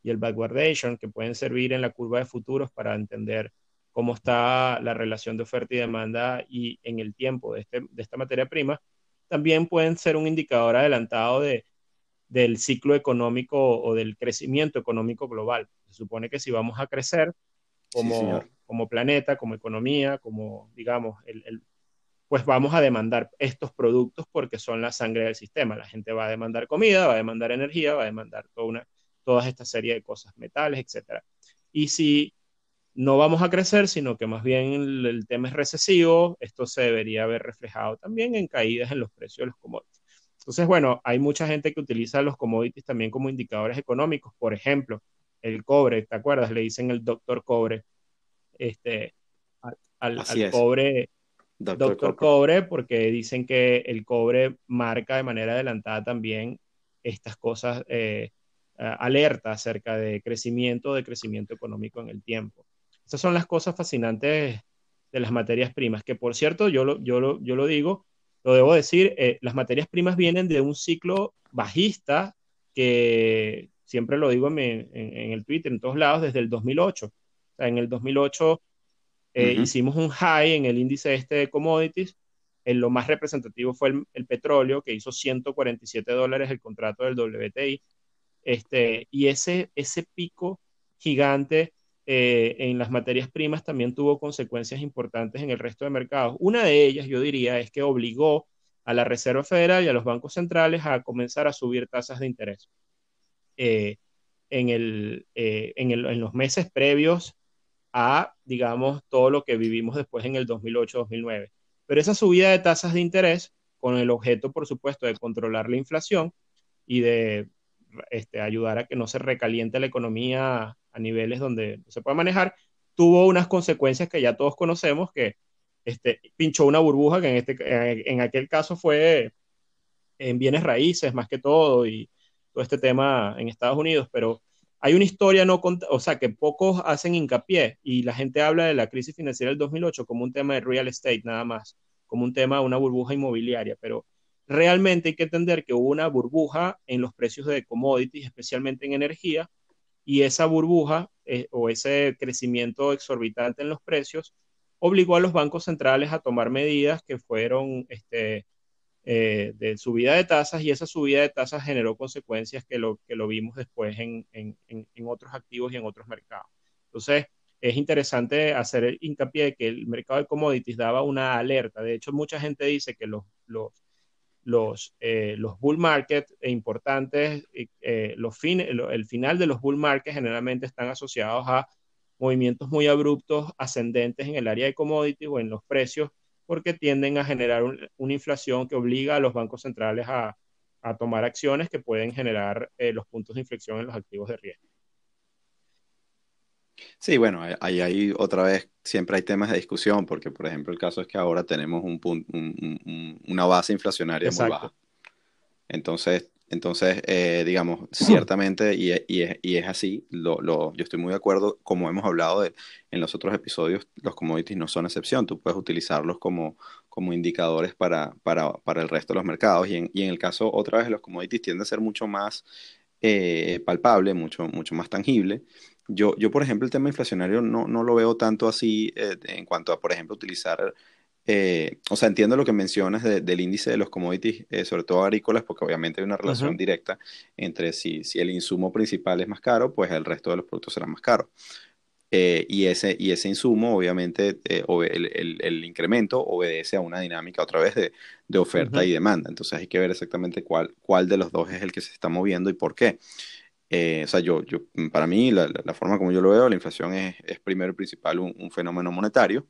y el backwardation, que pueden servir en la curva de futuros para entender cómo está la relación de oferta y demanda y en el tiempo de, este, de esta materia prima, también pueden ser un indicador adelantado de, del ciclo económico o del crecimiento económico global. Se supone que si vamos a crecer como, como planeta, como economía, como, digamos, el, pues vamos a demandar estos productos porque son la sangre del sistema. La gente va a demandar comida, va a demandar energía, va a demandar toda una toda esta serie de cosas, metales, etc. Y si no vamos a crecer, sino que más bien el, tema es recesivo, esto se debería haber reflejado también en caídas en los precios de los commodities. Entonces, bueno, hay mucha gente que utiliza los commodities también como indicadores económicos. Por ejemplo, el cobre, ¿te acuerdas? Le dicen el doctor cobre, este, al, cobre, doctor, cobre, porque dicen que el cobre marca de manera adelantada también estas cosas eh, alerta acerca de crecimiento, de crecimiento económico en el tiempo. Estas son las cosas fascinantes de las materias primas, que por cierto, yo lo, yo lo, yo lo digo, lo debo decir, eh, las materias primas vienen de un ciclo bajista que siempre lo digo en, en, el Twitter, en todos lados, desde el 2008. en el 2008 eh, hicimos un high en el índice este de commodities. En lo más representativo fue el, el, petróleo, que hizo 147 dólares el contrato del WTI. Este, y ese, ese pico gigante eh, en las materias primas también tuvo consecuencias importantes en el resto de mercados. Una de ellas, yo diría, es que obligó a la Reserva Federal y a los bancos centrales a comenzar a subir tasas de interés. Eh, en, el, eh, en, el, en, los meses previos a, digamos, todo lo que vivimos después en el 2008-2009. Pero esa subida de tasas de interés, con el objeto, por supuesto, de controlar la inflación y de este, ayudar a que no se recaliente la economía a niveles donde se puede manejar, tuvo unas consecuencias que ya todos conocemos, que este, pinchó una burbuja, que en, este, en aquel caso fue en bienes raíces más que todo y todo este tema en Estados Unidos, pero hay una historia no o sea, que pocos hacen hincapié y la gente habla de la crisis financiera del 2008 como un tema de real estate nada más, como un tema de una burbuja inmobiliaria, pero realmente hay que entender que hubo una burbuja en los precios de commodities, especialmente en energía, y esa burbuja eh, o ese crecimiento exorbitante en los precios obligó a los bancos centrales a tomar medidas que fueron este, eh, de subida de tasas y esa subida de tasas generó consecuencias que lo, que lo vimos después en, en, en otros activos y en otros mercados. Entonces, es interesante hacer hincapié de que el mercado de commodities daba una alerta. De hecho, mucha gente dice que los, los los, eh, los bull market importantes, eh, los el final de los bull market generalmente están asociados a movimientos muy abruptos, ascendentes en el área de commodities o en los precios, porque tienden a generar una inflación que obliga a los bancos centrales a, a tomar acciones que pueden generar eh, los puntos de inflexión en los activos de riesgo. Sí, bueno, ahí, ahí otra vez siempre hay temas de discusión, porque por ejemplo el caso es que ahora tenemos un, una base inflacionaria muy baja. Entonces, entonces eh, digamos, ciertamente, y, y, es, así, lo, lo, yo estoy muy de acuerdo, como hemos hablado de, en los otros episodios, los commodities no son excepción, tú puedes utilizarlos como, como indicadores para, para, para el resto de los mercados, y en, y en el caso, otra vez, los commodities tienden a ser mucho más eh, palpable, mucho, mucho más tangible. Yo, yo, por ejemplo, el tema inflacionario no, no lo veo tanto así eh, en cuanto a, por ejemplo, utilizar, eh, o sea, entiendo lo que mencionas del índice de los commodities, eh, sobre todo agrícolas, porque obviamente hay una relación directa entre si, si el insumo principal es más caro, pues el resto de los productos serán más caros. eh, y, ese, y ese insumo, obviamente, eh, el, el, incremento obedece a una dinámica otra vez de, de oferta y demanda. Entonces hay que ver exactamente cuál, cuál de los dos es el que se está moviendo y por qué. Eh, o sea, yo, yo, para mí, la, la, forma como yo lo veo, la inflación es, es primero y principal un, un fenómeno monetario.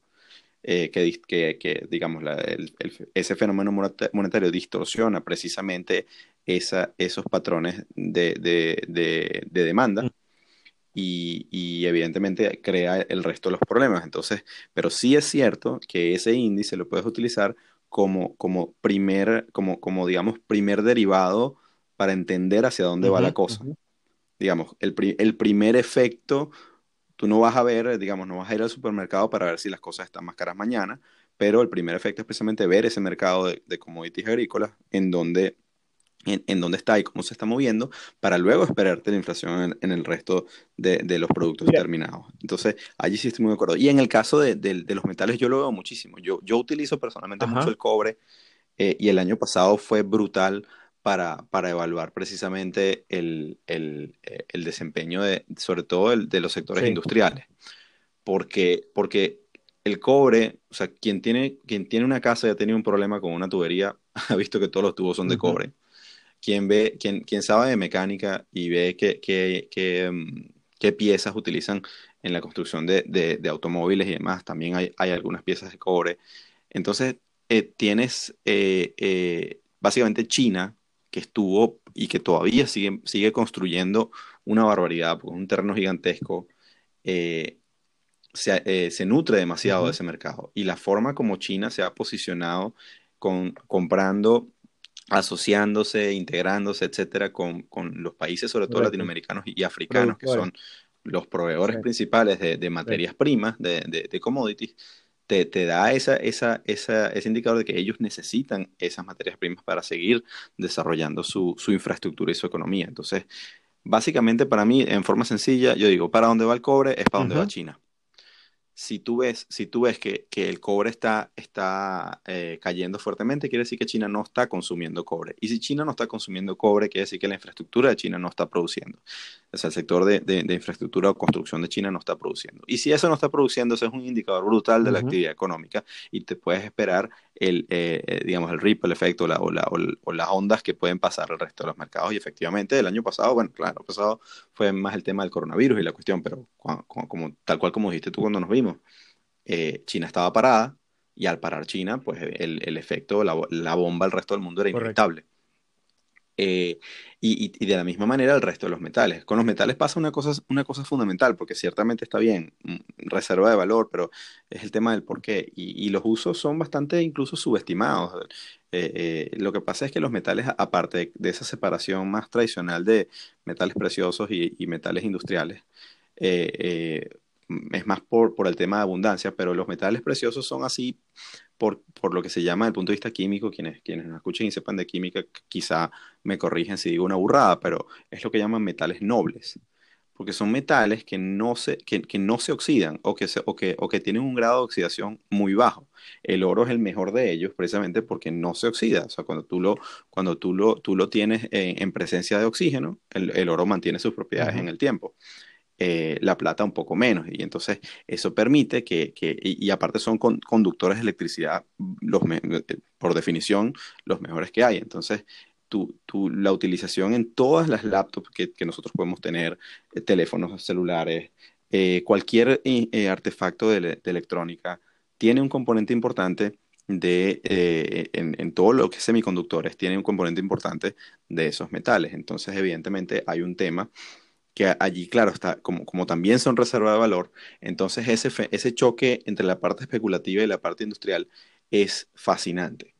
que, que, que, digamos, la, el, ese fenómeno monetario distorsiona precisamente esa, esos patrones de, de, de, de demanda y, evidentemente crea el resto de los problemas. Entonces, pero sí es cierto que ese índice lo puedes utilizar como, como primer, como, como digamos, primer derivado para entender hacia dónde va la cosa. Digamos, el, el primer efecto, tú no vas a ver, digamos, no vas a ir al supermercado para ver si las cosas están más caras mañana, pero el primer efecto es precisamente ver ese mercado de, de commodities agrícolas en donde en, dónde está y cómo se está moviendo, para luego esperarte la inflación en, el resto de, los productos terminados. Entonces, allí sí estoy muy de acuerdo. Y en el caso de, los metales, yo lo veo muchísimo. Yo, yo utilizo personalmente mucho el cobre eh, y el año pasado fue brutal para, para evaluar precisamente el, el, eh, el desempeño, de, sobre todo el, de los sectores industriales. Porque, porque el cobre, o sea, quien tiene, quien tiene una casa y ha tenido un problema con una tubería, [laughs] ha visto que todos los tubos son de cobre quien ve, quien, quien sabe de mecánica y ve qué, qué, qué, mm, qué piezas utilizan en la construcción de, de, automóviles y demás, también hay, hay, algunas piezas de cobre. Entonces, eh, tienes eh, eh, básicamente China, que estuvo y que todavía sigue, sigue construyendo una barbaridad, porque es un terreno gigantesco, se, se, nutre demasiado de ese mercado. Y la forma como China se ha posicionado con, comprando asociándose, integrándose, etcétera, con, con los países, sobre todo latinoamericanos y, africanos, que son los proveedores principales de, de materias primas, de, de, commodities, te, te, da esa, esa, esa, ese indicador de que ellos necesitan esas materias primas para seguir desarrollando su, su infraestructura y su economía. Entonces, básicamente para mí, en forma sencilla, yo digo, para dónde va el cobre es para dónde va China si tú ves, si tú ves que, que el cobre está, está eh, cayendo fuertemente, quiere decir que China no está consumiendo cobre. Y si China no está consumiendo cobre, quiere decir que la infraestructura de China no está produciendo. O sea, el sector de, de, infraestructura o construcción de China no está produciendo. Y si eso no está produciendo, eso es un indicador brutal de la actividad económica y te puedes esperar el, eh, eh, digamos, el ripple efecto la, o, la, o, las ondas que pueden pasar al resto de los mercados. Y efectivamente, el año pasado, bueno, claro, el pasado fue más el tema del coronavirus y la cuestión, pero como, tal cual como dijiste tú cuando nos vimos, eh, China estaba parada y al parar China, pues el, el efecto, la, la, bomba al resto del mundo era inevitable. Eh, y, y, de la misma manera el resto de los metales. Con los metales pasa una cosa, una cosa fundamental, porque ciertamente está bien, mm, reserva de valor, pero es el tema del por qué. Y, y los usos son bastante incluso subestimados. Eh, eh, lo que pasa es que los metales, aparte de, esa separación más tradicional de metales preciosos y, y metales industriales, es más por, por el tema de abundancia, pero los metales preciosos son así por, por, lo que se llama desde el punto de vista químico, quienes, quienes nos escuchen y sepan de química, quizá me corrigen si digo una burrada, pero es lo que llaman metales nobles, porque son metales que no se, que, que no se oxidan o que, se, o, que, o que tienen un grado de oxidación muy bajo. El oro es el mejor de ellos precisamente porque no se oxida, o sea, cuando tú lo, cuando tú lo, tú lo tienes en, presencia de oxígeno, el, el, oro mantiene sus propiedades en el tiempo. Eh, la plata un poco menos. Y entonces eso permite que, que y, aparte son conductores de electricidad, los eh, por definición, los mejores que hay. Entonces, la utilización en todas las laptops que, que nosotros podemos tener, eh, teléfonos celulares, cualquier artefacto de, de, electrónica, tiene un componente importante de, en, en, todo lo que es semiconductores, tiene un componente importante de esos metales. Entonces, evidentemente, hay un tema que allí, claro, como, también son reserva de valor, entonces ese, ese choque entre la parte especulativa y la parte industrial es fascinante.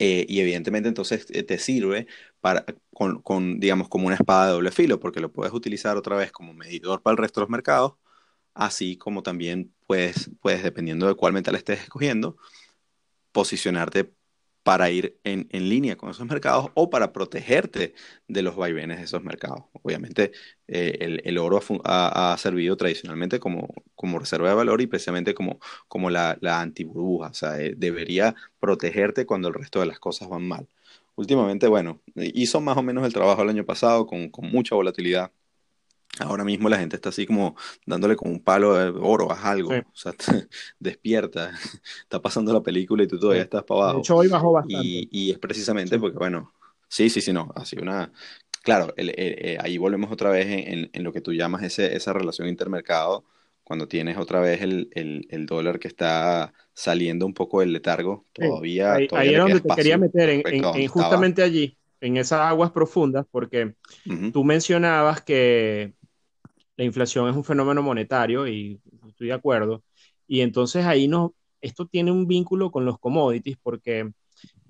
Eh, y evidentemente entonces eh, te sirve para, con, con, digamos, como una espada de doble filo, porque lo puedes utilizar otra vez como medidor para el resto de los mercados, así como también puedes, puedes dependiendo de cuál metal estés escogiendo, posicionarte para ir en, en, línea con esos mercados o para protegerte de los vaivenes de esos mercados. Obviamente, eh, el, el, oro ha, servido tradicionalmente como, como reserva de valor y precisamente como, como la, la antiburbuja. O sea, eh, debería protegerte cuando el resto de las cosas van mal. Últimamente, bueno, hizo más o menos el trabajo el año pasado con, con mucha volatilidad. Ahora mismo la gente está así como dándole con un palo de oro, haz algo, o sea, [laughs] despierta, está pasando la película y tú todavía estás para abajo. De hecho, hoy bajó bastante. Y, y es precisamente porque, bueno, sí, sí, sí, no, ha sido una... Claro, eh, ahí volvemos otra vez en, en, lo que tú llamas ese, esa relación intermercado, cuando tienes otra vez el, el, el, dólar que está saliendo un poco del letargo, todavía... ahí, todavía ahí es donde te quería meter, en, en justamente allí, en esas aguas profundas, porque uh -huh. tú mencionabas que la inflación es un fenómeno monetario y estoy de acuerdo. Y entonces ahí no, esto tiene un vínculo con los commodities porque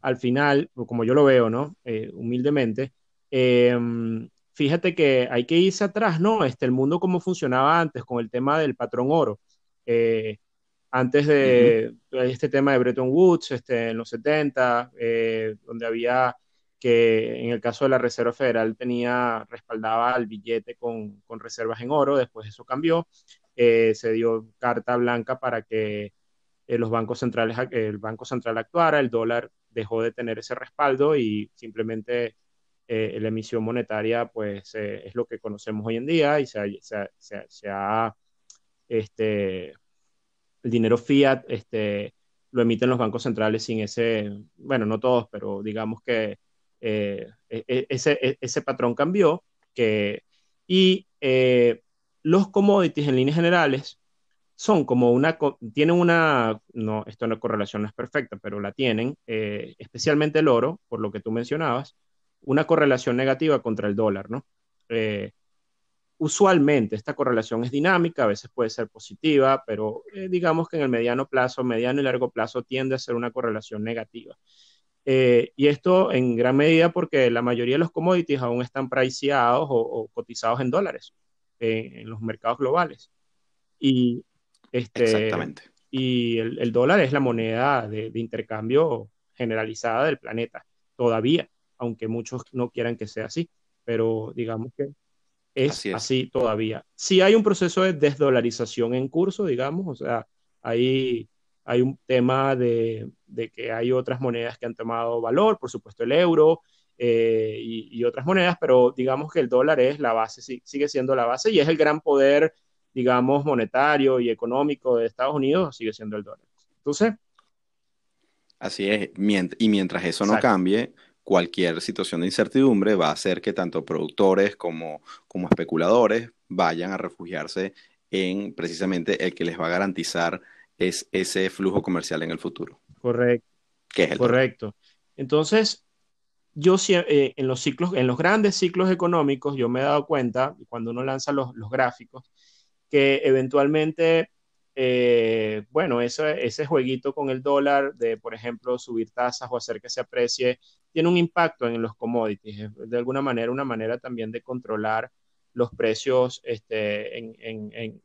al final, como yo lo veo, ¿no? Eh, humildemente, eh, fíjate que hay que irse atrás, ¿no? Este, el mundo como funcionaba antes con el tema del patrón oro. Eh, antes de uh -huh. este tema de Bretton Woods, este, en los 70, eh, donde había que en el caso de la Reserva Federal tenía, respaldaba el billete con, con reservas en oro, después eso cambió, eh, se dio carta blanca para que eh, los bancos centrales, el Banco Central actuara, el dólar dejó de tener ese respaldo y simplemente eh, la emisión monetaria pues eh, es lo que conocemos hoy en día y se ha, se ha este, el dinero fiat este, lo emiten los bancos centrales sin ese, bueno, no todos, pero digamos que eh, e, e, ese, e, ese, patrón cambió que, y eh, los commodities en líneas generales son como una, tienen una, no, esto no correlación no es perfecta, pero la tienen, eh, especialmente el oro, por lo que tú mencionabas, una correlación negativa contra el dólar, ¿no? Eh, usualmente esta correlación es dinámica, a veces puede ser positiva, pero eh, digamos que en el mediano plazo, mediano y largo plazo tiende a ser una correlación negativa. Eh, y esto en gran medida porque la mayoría de los commodities aún están priceados o, o cotizados en dólares eh, en los mercados globales. Y, este, Exactamente. y el, el, dólar es la moneda de, de, intercambio generalizada del planeta, todavía, aunque muchos no quieran que sea así, pero digamos que es así, es así todavía. Sí hay un proceso de desdolarización en curso, digamos, o sea, hay hay un tema de, de, que hay otras monedas que han tomado valor, por supuesto el euro eh, y, y, otras monedas, pero digamos que el dólar es la base, sigue siendo la base y es el gran poder, digamos, monetario y económico de Estados Unidos, sigue siendo el dólar. Entonces... Así es, y mientras eso no Exacto. cambie, cualquier situación de incertidumbre va a hacer que tanto productores como, como especuladores vayan a refugiarse en precisamente el que les va a garantizar es ese flujo comercial en el futuro. Correcto. ¿Qué es el Correcto. Dólar? Entonces, yo eh, en los ciclos, en los grandes ciclos económicos, yo me he dado cuenta, cuando uno lanza los, los gráficos, que eventualmente, eh, bueno, ese, ese jueguito con el dólar de, por ejemplo, subir tasas o hacer que se aprecie, tiene un impacto en los commodities. De alguna manera, una manera también de controlar los precios este, en, en, en,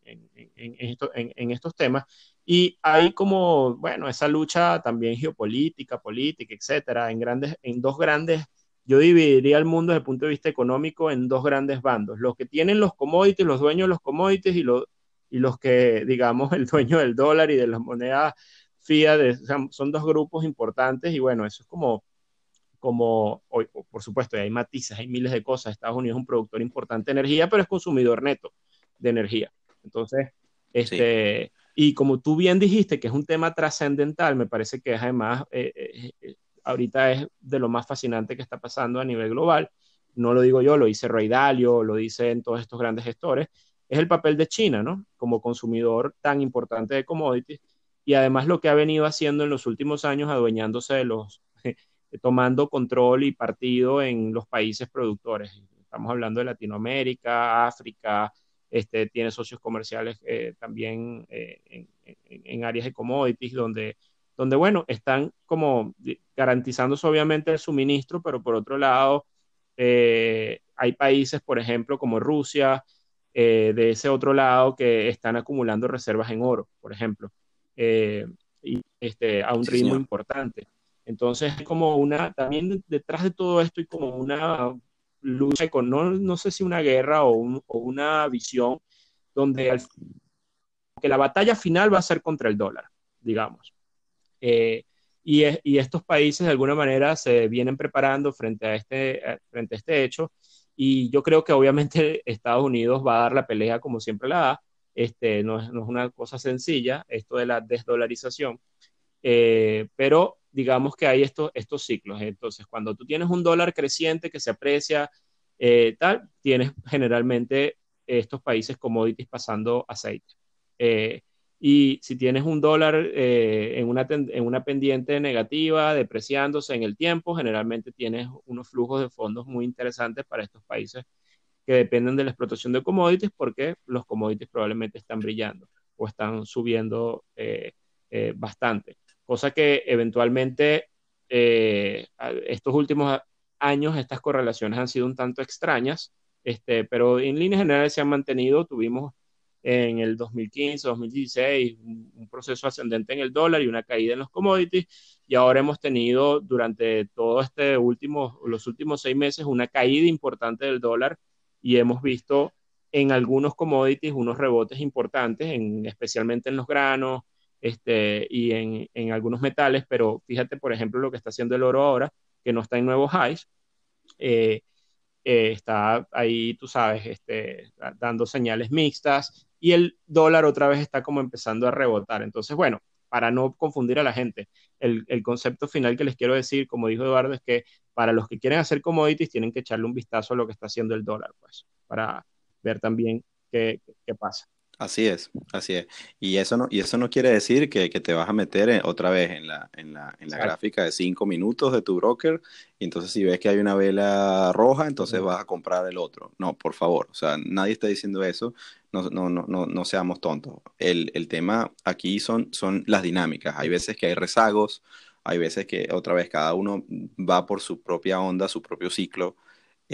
en, esto, en, estos temas. Y hay como, bueno, esa lucha también geopolítica, política, etcétera, en, grandes, en dos grandes, yo dividiría el mundo desde el punto de vista económico en dos grandes bandos. Los que tienen los commodities, los dueños de los commodities y los, y los que, digamos, el dueño del dólar y de las monedas fiat, de, o sea, son dos grupos importantes y bueno, eso es como como, hoy, por supuesto, hay matices, hay miles de cosas. Estados Unidos es un productor importante de energía, pero es consumidor neto de energía. Entonces, este, sí. Y como tú bien dijiste, que es un tema trascendental, me parece que es además, eh, eh, eh, ahorita es de lo más fascinante que está pasando a nivel global. No lo digo yo, lo dice Ray Dalio, lo dicen todos estos grandes gestores. Es el papel de China, ¿no? Como consumidor tan importante de commodities y además lo que ha venido haciendo en los últimos años, adueñándose de los [laughs] tomando control y partido en los países productores. Estamos hablando de Latinoamérica, África, este, tiene socios comerciales eh, también eh, en, áreas de commodities, donde, donde, bueno, están como garantizándose obviamente el suministro, pero por otro lado, eh, hay países, por ejemplo, como Rusia, eh, de ese otro lado, que están acumulando reservas en oro, por ejemplo, eh, y este, a un ritmo sí, importante. Entonces, es como una, también detrás de todo esto hay como una lucha con, no, no sé si una guerra o, o una visión donde al, que la batalla final va a ser contra el dólar, digamos. Eh, y, y, estos países de alguna manera se vienen preparando frente a este, frente a este hecho. Y yo creo que obviamente [laughs] Estados Unidos va a dar la pelea como siempre la da, este, no, es, no es una cosa sencilla esto de la desdolarización, eh, pero digamos que hay estos, estos ciclos. Entonces, cuando tú tienes un dólar creciente que se aprecia, eh, tal, tienes generalmente estos países commodities pasando aceite. Eh, y si tienes un dólar en, una en una pendiente negativa, depreciándose en el tiempo, generalmente tienes unos flujos de fondos muy interesantes para estos países que dependen de la explotación de commodities porque los commodities probablemente están brillando o están subiendo bastante cosa que eventualmente eh, estos últimos años estas correlaciones han sido un tanto extrañas, este, pero en líneas generales se han mantenido. Tuvimos en el 2015, 2016 un, proceso ascendente en el dólar y una caída en los commodities y ahora hemos tenido durante todo este último, los últimos seis meses una caída importante del dólar y hemos visto en algunos commodities unos rebotes importantes, en, especialmente en los granos, este, y en, en, algunos metales, pero fíjate, por ejemplo, lo que está haciendo el oro ahora, que no está en nuevos highs, eh, eh, está ahí, tú sabes, este, dando señales mixtas y el dólar otra vez está como empezando a rebotar. Entonces, bueno, para no confundir a la gente, el, el, concepto final que les quiero decir, como dijo Eduardo, es que para los que quieren hacer commodities tienen que echarle un vistazo a lo que está haciendo el dólar, pues, para ver también qué, qué pasa. Así es, así es. Y eso no, y eso no quiere decir que, que te vas a meter otra vez en la, en la, en la gráfica de cinco minutos de tu broker, y entonces si ves que hay una vela roja, entonces vas a comprar el otro. No, por favor, o sea, nadie está diciendo eso, no, no, no, no, no seamos tontos. El, el tema aquí son, son las dinámicas. Hay veces que hay rezagos, hay veces que otra vez cada uno va por su propia onda, su propio ciclo.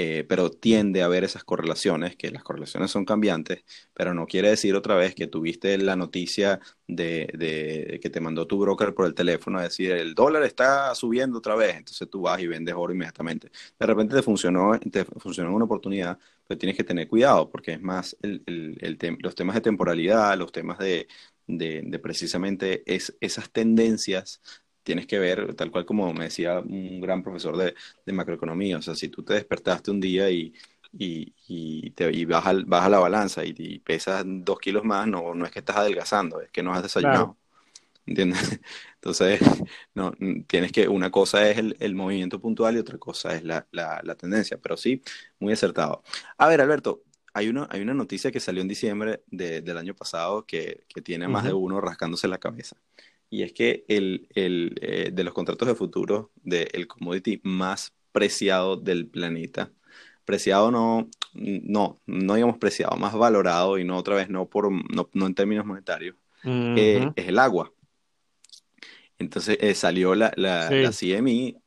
Eh, pero tiende a haber esas correlaciones, que las correlaciones son cambiantes, pero no quiere decir otra vez que tuviste la noticia de, que te mandó tu broker por el teléfono a decir el dólar está subiendo otra vez, entonces tú vas y vendes oro inmediatamente. De repente te funcionó, te funcionó una oportunidad, pero tienes que tener cuidado porque es más el, los temas de temporalidad, los temas de, de precisamente es, esas tendencias tienes que ver, tal cual como me decía un gran profesor de, de macroeconomía, o sea, si tú te despertaste un día y, y, y, te, y baja, baja, la balanza y, pesas dos kilos más, no, no es que estás adelgazando, es que no has desayunado. ¿Entiendes? [laughs] Entonces, no, tienes que, una cosa es el, el movimiento puntual y otra cosa es la, la, la, tendencia, pero sí, muy acertado. A ver, Alberto, hay una, hay una noticia que salió en diciembre de, del año pasado que, que tiene más de uno rascándose la cabeza y es que el, el eh, de los contratos de futuro del commodity más preciado del planeta, preciado no, no, no digamos preciado, más valorado y no otra vez no, por, no, no en términos monetarios, eh, es el agua. Entonces eh, salió la, la, la CME,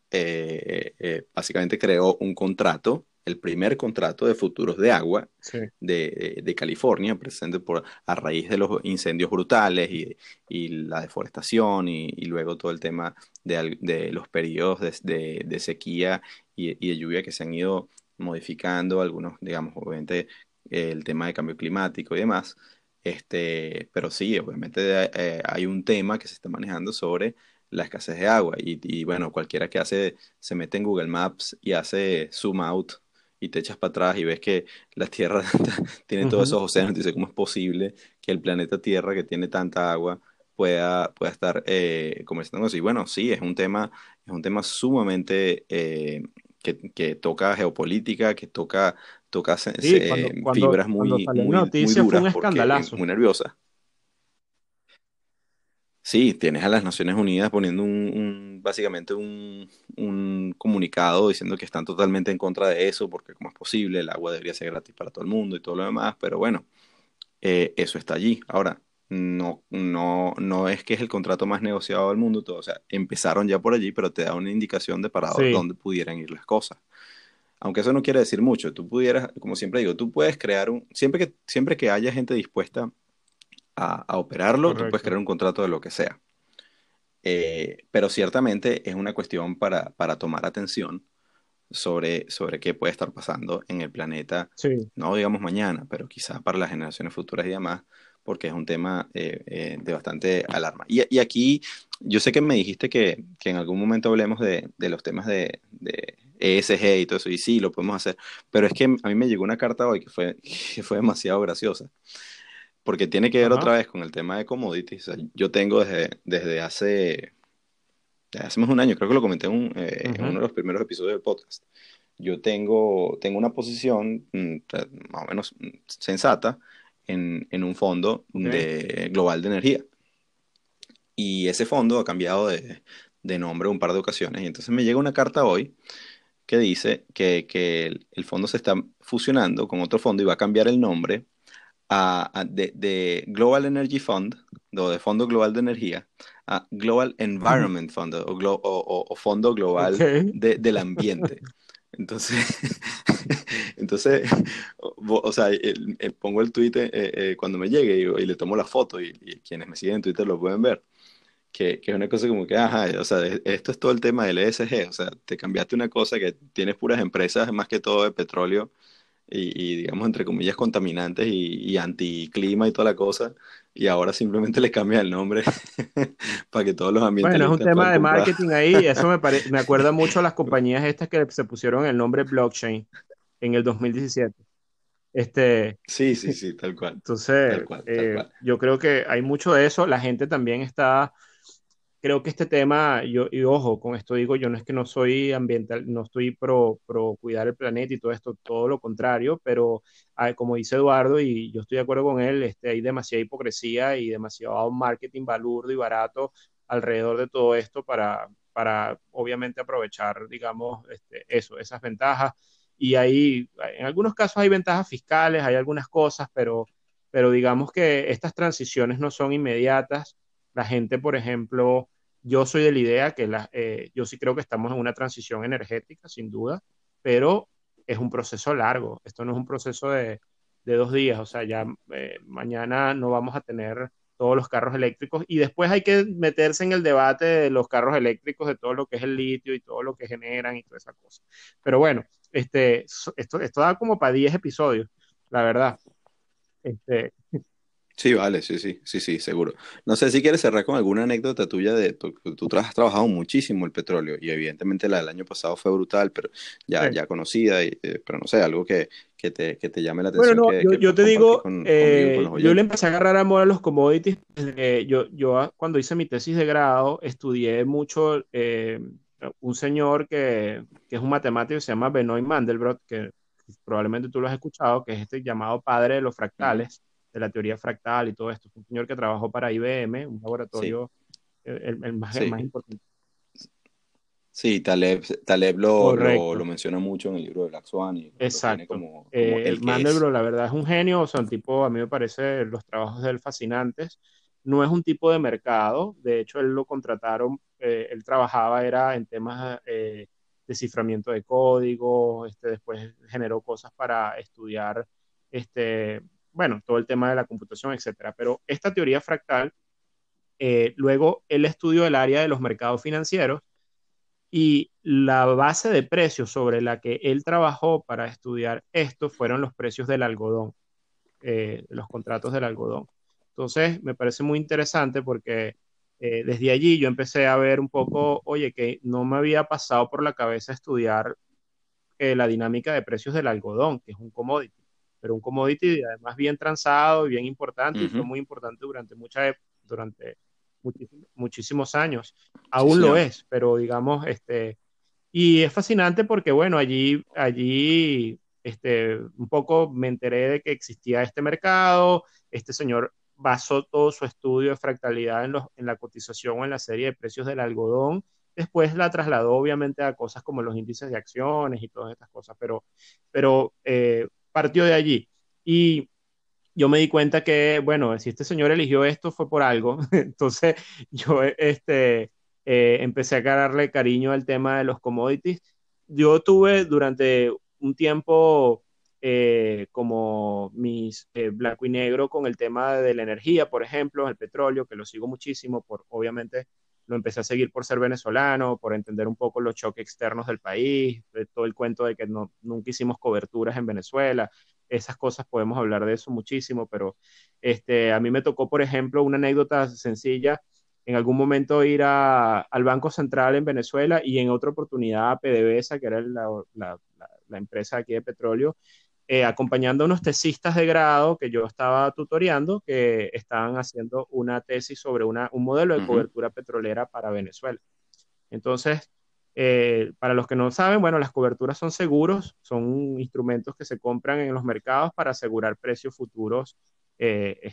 básicamente creó un contrato el primer contrato de futuros de agua de, de, California, presente por, a raíz de los incendios brutales y, y la deforestación y, y, luego todo el tema de, de los periodos de, de sequía y, de lluvia que se han ido modificando, algunos, digamos, obviamente el tema de cambio climático y demás. Este, pero sí, obviamente eh, hay un tema que se está manejando sobre la escasez de agua y, y, bueno, cualquiera que hace, se mete en Google Maps y hace zoom out y te echas para atrás y ves que la Tierra [laughs] tiene todos esos océanos, dice, ¿cómo es posible que el planeta Tierra, que tiene tanta agua, pueda, pueda estar eh, comerciando así? Bueno, sí, es un tema, es un tema sumamente eh, que, que, toca geopolítica, que toca, toca sí, fibras muy, muy, muy, duras, porque, muy nerviosas. Sí, tienes a las Naciones Unidas poniendo un, básicamente un, un, comunicado diciendo que están totalmente en contra de eso, porque como es posible, el agua debería ser gratis para todo el mundo y todo lo demás, pero bueno, eh, eso está allí. Ahora, no, no, no es que es el contrato más negociado del mundo, todo, o sea, empezaron ya por allí, pero te da una indicación de para dónde pudieran ir las cosas. Aunque eso no quiere decir mucho, tú pudieras, como siempre digo, tú puedes crear un, siempre que, siempre que haya gente dispuesta a, operarlo, tú puedes crear un contrato de lo que sea. Eh, pero ciertamente es una cuestión para, para, tomar atención sobre, sobre qué puede estar pasando en el planeta, no digamos mañana, pero quizás para las generaciones futuras y demás, porque es un tema eh, eh, de bastante alarma. Y, y, aquí, yo sé que me dijiste que, que en algún momento hablemos de, de los temas de, de ESG y todo eso, y sí, lo podemos hacer. Pero es que a mí me llegó una carta hoy que fue, [laughs] que fue demasiado graciosa, porque tiene que ver otra vez con el tema de commodities. yo tengo desde, desde hace, hace más de un año, creo que lo comenté en, eh, uno de los primeros episodios del podcast. Yo tengo, tengo una posición mm, más o menos sensata en, en un fondo de, global de energía. Y ese fondo ha cambiado de, de nombre un par de ocasiones. Y entonces me llega una carta hoy que dice que, que el, fondo se está fusionando con otro fondo y va a cambiar el nombre a, de, de, Global Energy Fund, o de Fondo Global de Energía, a Global Environment Fund, o, o, Fondo Global de, del Ambiente. Entonces, [laughs] entonces o, sea, pongo el tweet eh, eh, cuando me llegue y, le tomo la foto y, y, quienes me siguen en Twitter lo pueden ver que, que, es una cosa como que, ajá, o sea, esto es todo el tema del ESG, o sea, te cambiaste una cosa que tienes puras empresas, más que todo de petróleo y, digamos, entre comillas, contaminantes y, y anticlima y toda la cosa, y ahora simplemente [laughs] le cambia el nombre [laughs] para que todos los ambientes... Bueno, es un tema de marketing ahí, eso me, me acuerda [laughs] mucho a las compañías estas que se pusieron el nombre blockchain en el 2017. Este, sí, sí, sí, tal cual. Entonces, eh, yo creo que hay mucho de eso. La gente también está creo que este tema, yo, y ojo, con esto digo, yo no es que no soy ambiental, no estoy pro, pro cuidar el planeta y todo esto, todo lo contrario, pero ah, como dice Eduardo, y yo estoy de acuerdo con él, este, hay demasiada hipocresía y demasiado marketing balurdo y barato alrededor de todo esto para, para obviamente aprovechar, digamos, este, eso, esas ventajas. Y ahí, en algunos casos hay ventajas fiscales, hay algunas cosas, pero, pero digamos que estas transiciones no son inmediatas. La gente, por ejemplo, yo soy de la idea que la, eh, yo sí creo que estamos en una transición energética, sin duda, pero es un proceso largo. Esto no es un proceso de, de dos días. O sea, ya eh, mañana no vamos a tener todos los carros eléctricos y después hay que meterse en el debate de los carros eléctricos, de todo lo que es el litio y todo lo que generan y toda esa cosa. Pero bueno, este, esto, esto da como para 10 episodios, la verdad. Este, Sí, vale, sí, sí, sí, sí, seguro. No sé si quieres cerrar con alguna anécdota tuya de, tú, tú has trabajado muchísimo el petróleo y evidentemente la del año pasado fue brutal, pero ya, ya conocida, y, eh, pero no sé, algo que, que, te, que te llame la atención. Bueno, no, yo, te digo, eh, yo le empecé a agarrar amor a los commodities. yo, yo cuando hice mi tesis de grado estudié mucho eh, un señor que, que, es un matemático que se llama Benoit Mandelbrot, que probablemente tú lo has escuchado, que es este llamado padre de los fractales de la teoría fractal y todo esto. un señor que trabajó para IBM, un laboratorio el, más, importante. Sí, Taleb, Taleb lo, lo, menciona mucho en el libro de Black Swan. Y Exacto. Como, eh, el Mandelbrot, la verdad, es un genio, o sea, un tipo, a mí me parece los trabajos de él fascinantes. No es un tipo de mercado, de hecho, él lo contrataron, eh, él trabajaba, era en temas eh, de ciframiento de código, este, después generó cosas para estudiar este, bueno, todo el tema de la computación, etcétera. Pero esta teoría fractal, eh, luego él estudió el área de los mercados financieros y la base de precios sobre la que él trabajó para estudiar esto fueron los precios del algodón, eh, los contratos del algodón. Entonces, me parece muy interesante porque eh, desde allí yo empecé a ver un poco, oye, que no me había pasado por la cabeza estudiar la dinámica de precios del algodón, que es un commodity pero un commodity además bien transado y bien importante y fue muy importante durante mucha durante muchísimos años. Aún lo es, pero digamos, este, y es fascinante porque, bueno, allí, allí, este, un poco me enteré de que existía este mercado, este señor basó todo su estudio de fractalidad en, los, en la cotización o en la serie de precios del algodón, después la trasladó obviamente a cosas como los índices de acciones y todas estas cosas, pero, pero eh, partió de allí. Y yo me di cuenta que, bueno, si este señor eligió esto fue por algo. [laughs] Entonces yo este, eh, empecé a agarrarle cariño al tema de los commodities. Yo tuve durante un tiempo eh, como mis eh, blanco y negro con el tema de la energía, por ejemplo, el petróleo, que lo sigo muchísimo, por obviamente lo empecé a seguir por ser venezolano, por entender un poco los choques externos del país, todo el cuento de que no, nunca hicimos coberturas en Venezuela, esas cosas podemos hablar de eso muchísimo, pero este, a mí me tocó, por ejemplo, una anécdota sencilla. en algún momento ir al Banco Central en Venezuela y en otra oportunidad a PDVSA, que era la, empresa aquí de petróleo, eh, acompañando a unos tesistas de grado que yo estaba tutoreando, que estaban haciendo una tesis sobre un modelo de cobertura petrolera para Venezuela. Entonces, eh, para los que no saben, bueno, las coberturas son seguros, son instrumentos que se compran en los mercados para asegurar precios futuros eh,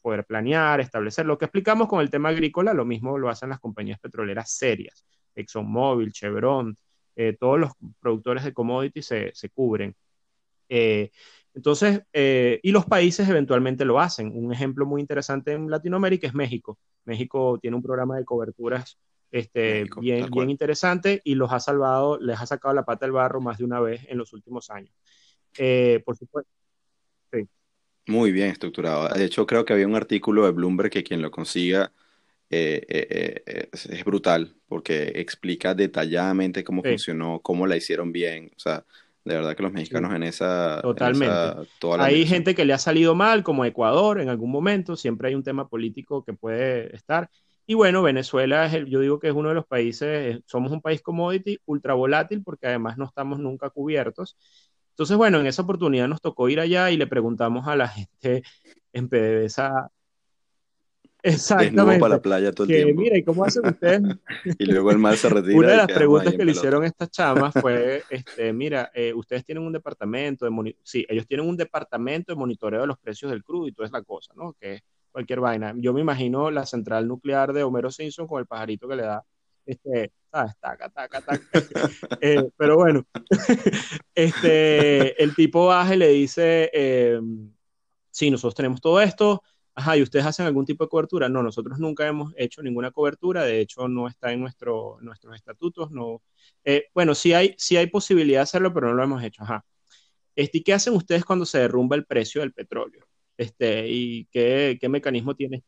poder planear, establecer. Lo que explicamos con el tema agrícola, lo mismo lo hacen las compañías petroleras serias, ExxonMobil, Chevron, todos los productores de commodities se, se cubren. Entonces, y los países eventualmente lo hacen. Un ejemplo muy interesante en Latinoamérica es México. México tiene un programa de coberturas este, bien, bien interesante y los ha salvado, les ha sacado la pata del barro más de una vez en los últimos años. por supuesto. Sí. Muy bien estructurado. De hecho, creo que había un artículo de Bloomberg que quien lo consiga eh, eh, eh, es, brutal, porque explica detalladamente cómo funcionó, cómo la hicieron bien. O sea, de verdad que los mexicanos en esa... Totalmente. hay gente que le ha salido mal, como Ecuador en algún momento, siempre hay un tema político que puede estar. Y bueno, Venezuela, es el, yo digo que es uno de los países, somos un país commodity ultra volátil porque además no estamos nunca cubiertos entonces, bueno, en esa oportunidad nos tocó ir allá y le preguntamos a la gente en PDVSA. Exactamente. para la playa todo el que, tiempo. Mira, ¿y cómo hacen ustedes? [laughs] y luego el mar se retira. Una de las preguntas que le hicieron estas chamas fue, [laughs] este, mira, eh, ustedes tienen un departamento de sí, ellos tienen un departamento de monitoreo de los precios del crudo y toda esa cosa, ¿no? Que es cualquier vaina. Yo me imagino la central nuclear de Homero Simpson con el pajarito que le da este, Taca, taca, taca. [laughs] Eh, pero bueno, este, el tipo baja y le dice, eh, sí, nosotros tenemos todo esto, ajá, ¿y ustedes hacen algún tipo de cobertura? No, nosotros nunca hemos hecho ninguna cobertura, de hecho no está en nuestro, nuestros estatutos, no. Eh, bueno, sí hay, sí hay posibilidad de hacerlo, pero no lo hemos hecho, ajá. Este, ¿Y qué hacen ustedes cuando se derrumba el precio del petróleo? Este, ¿Y qué, qué mecanismo tiene?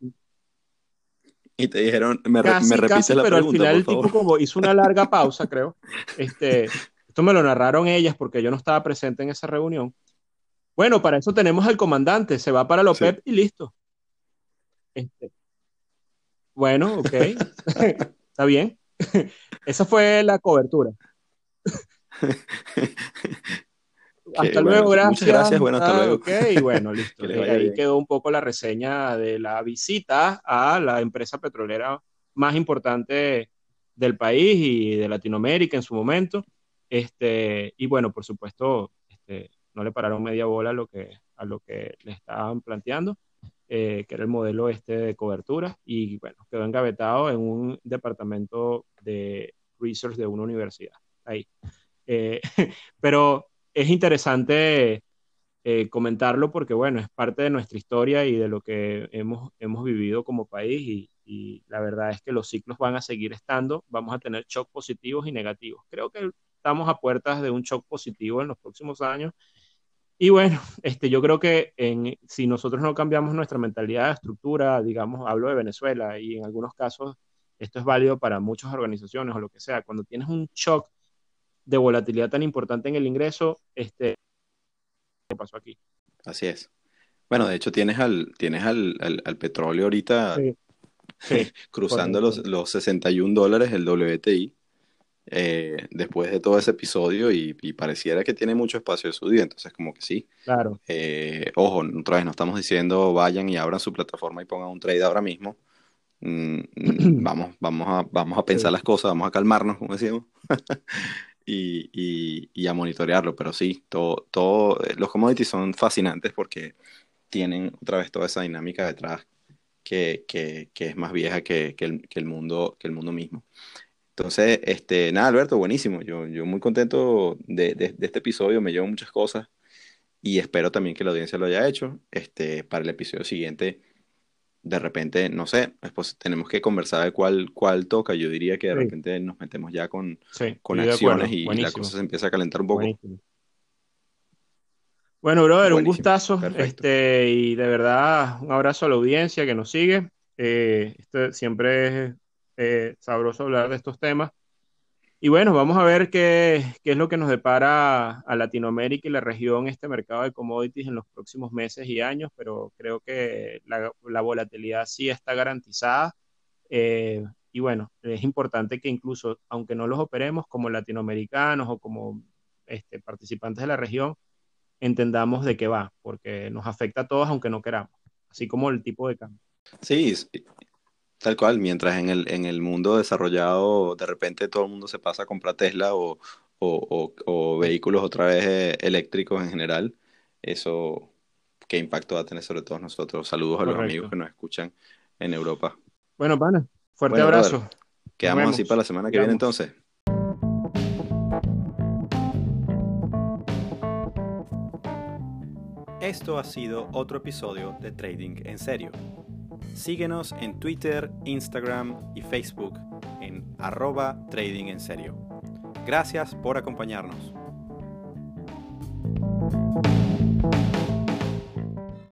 Y te dijeron, me, casi, me repites la pero al final el tipo como hizo una larga [laughs] pausa, creo. Este, esto me lo narraron ellas porque yo no estaba presente en esa reunión. Bueno, para eso tenemos al comandante, se va para la OPEP y listo. Este, bueno, ok. [laughs] Está bien. Esa fue la cobertura. [laughs] hasta luego, gracias. Muchas gracias, bueno, hasta ah, luego. Ok, bueno, [laughs] listo. ahí quedó un poco la reseña de la visita a la empresa petrolera más importante del país y de Latinoamérica en su momento. Este, y bueno, por supuesto, este, no le pararon media bola a lo que, a lo que le estaban planteando, eh, que era el modelo este de cobertura, y bueno, quedó engavetado en un departamento de research de una universidad. Ahí. Eh, [laughs] pero es interesante eh, comentarlo porque, bueno, es parte de nuestra historia y de lo que hemos, hemos vivido como país y, la verdad es que los ciclos van a seguir estando, vamos a tener shocks positivos y negativos. Creo que estamos a puertas de un shock positivo en los próximos años. Y bueno, [laughs] este, yo creo que en, si nosotros no cambiamos nuestra mentalidad de estructura, digamos, hablo de Venezuela y en algunos casos esto es válido para muchas organizaciones o lo que sea, cuando tienes un shock de volatilidad tan importante en el ingreso, este, ¿qué pasó aquí? Así es. Bueno, de hecho tienes al, tienes al, al, petróleo ahorita [laughs] cruzando los, los 61 dólares el WTI. Eh, después de todo ese episodio y, pareciera que tiene mucho espacio de subida, entonces como que sí. Claro. Eh, ojo, otra vez no estamos diciendo vayan y abran su plataforma y pongan un trade ahora mismo. Mm, mm, [clears throat] vamos, vamos, a, vamos a pensar las cosas, vamos a calmarnos, como decíamos. [laughs] y, a monitorearlo, pero sí, todo, todo, eh, los commodities son fascinantes porque tienen otra vez toda esa dinámica detrás que, es más vieja que, el, mundo, que el mundo mismo. Entonces, este, nada, Alberto, buenísimo. Yo, yo muy contento de, de, este episodio, me llevo muchas cosas y espero también que la audiencia lo haya hecho. Este, para el episodio siguiente de repente, no sé, pues tenemos que conversar de cuál, cuál toca. Yo diría que de repente nos metemos ya con, con acciones y la cosa se empieza a calentar un poco. Bueno, brother, un gustazo. Este, y de verdad, un abrazo a la audiencia que nos sigue. Eh, este, siempre es eh, sabroso hablar de estos temas. Y bueno, vamos a ver qué, qué, es lo que nos depara a Latinoamérica y la región, este mercado de commodities en los próximos meses y años, pero creo que la, la volatilidad sí está garantizada. Eh, y bueno, es importante que incluso, aunque no los operemos como latinoamericanos o como este, participantes de la región, entendamos de qué va, porque nos afecta a todos aunque no queramos, así como el tipo de cambio. Sí, tal cual, mientras en el, en el mundo desarrollado de repente todo el mundo se pasa a comprar Tesla o, o, vehículos otra vez eh, eléctricos en general, eso qué impacto va a tener sobre todos nosotros. Saludos a los amigos que nos escuchan en Europa. Bueno, pana, fuerte abrazo. Quedamos así para la semana que viene entonces. Esto ha sido otro episodio de Trading en Serio. Síguenos en Twitter, Instagram y Facebook en arroba Trading en Serio. Gracias por acompañarnos.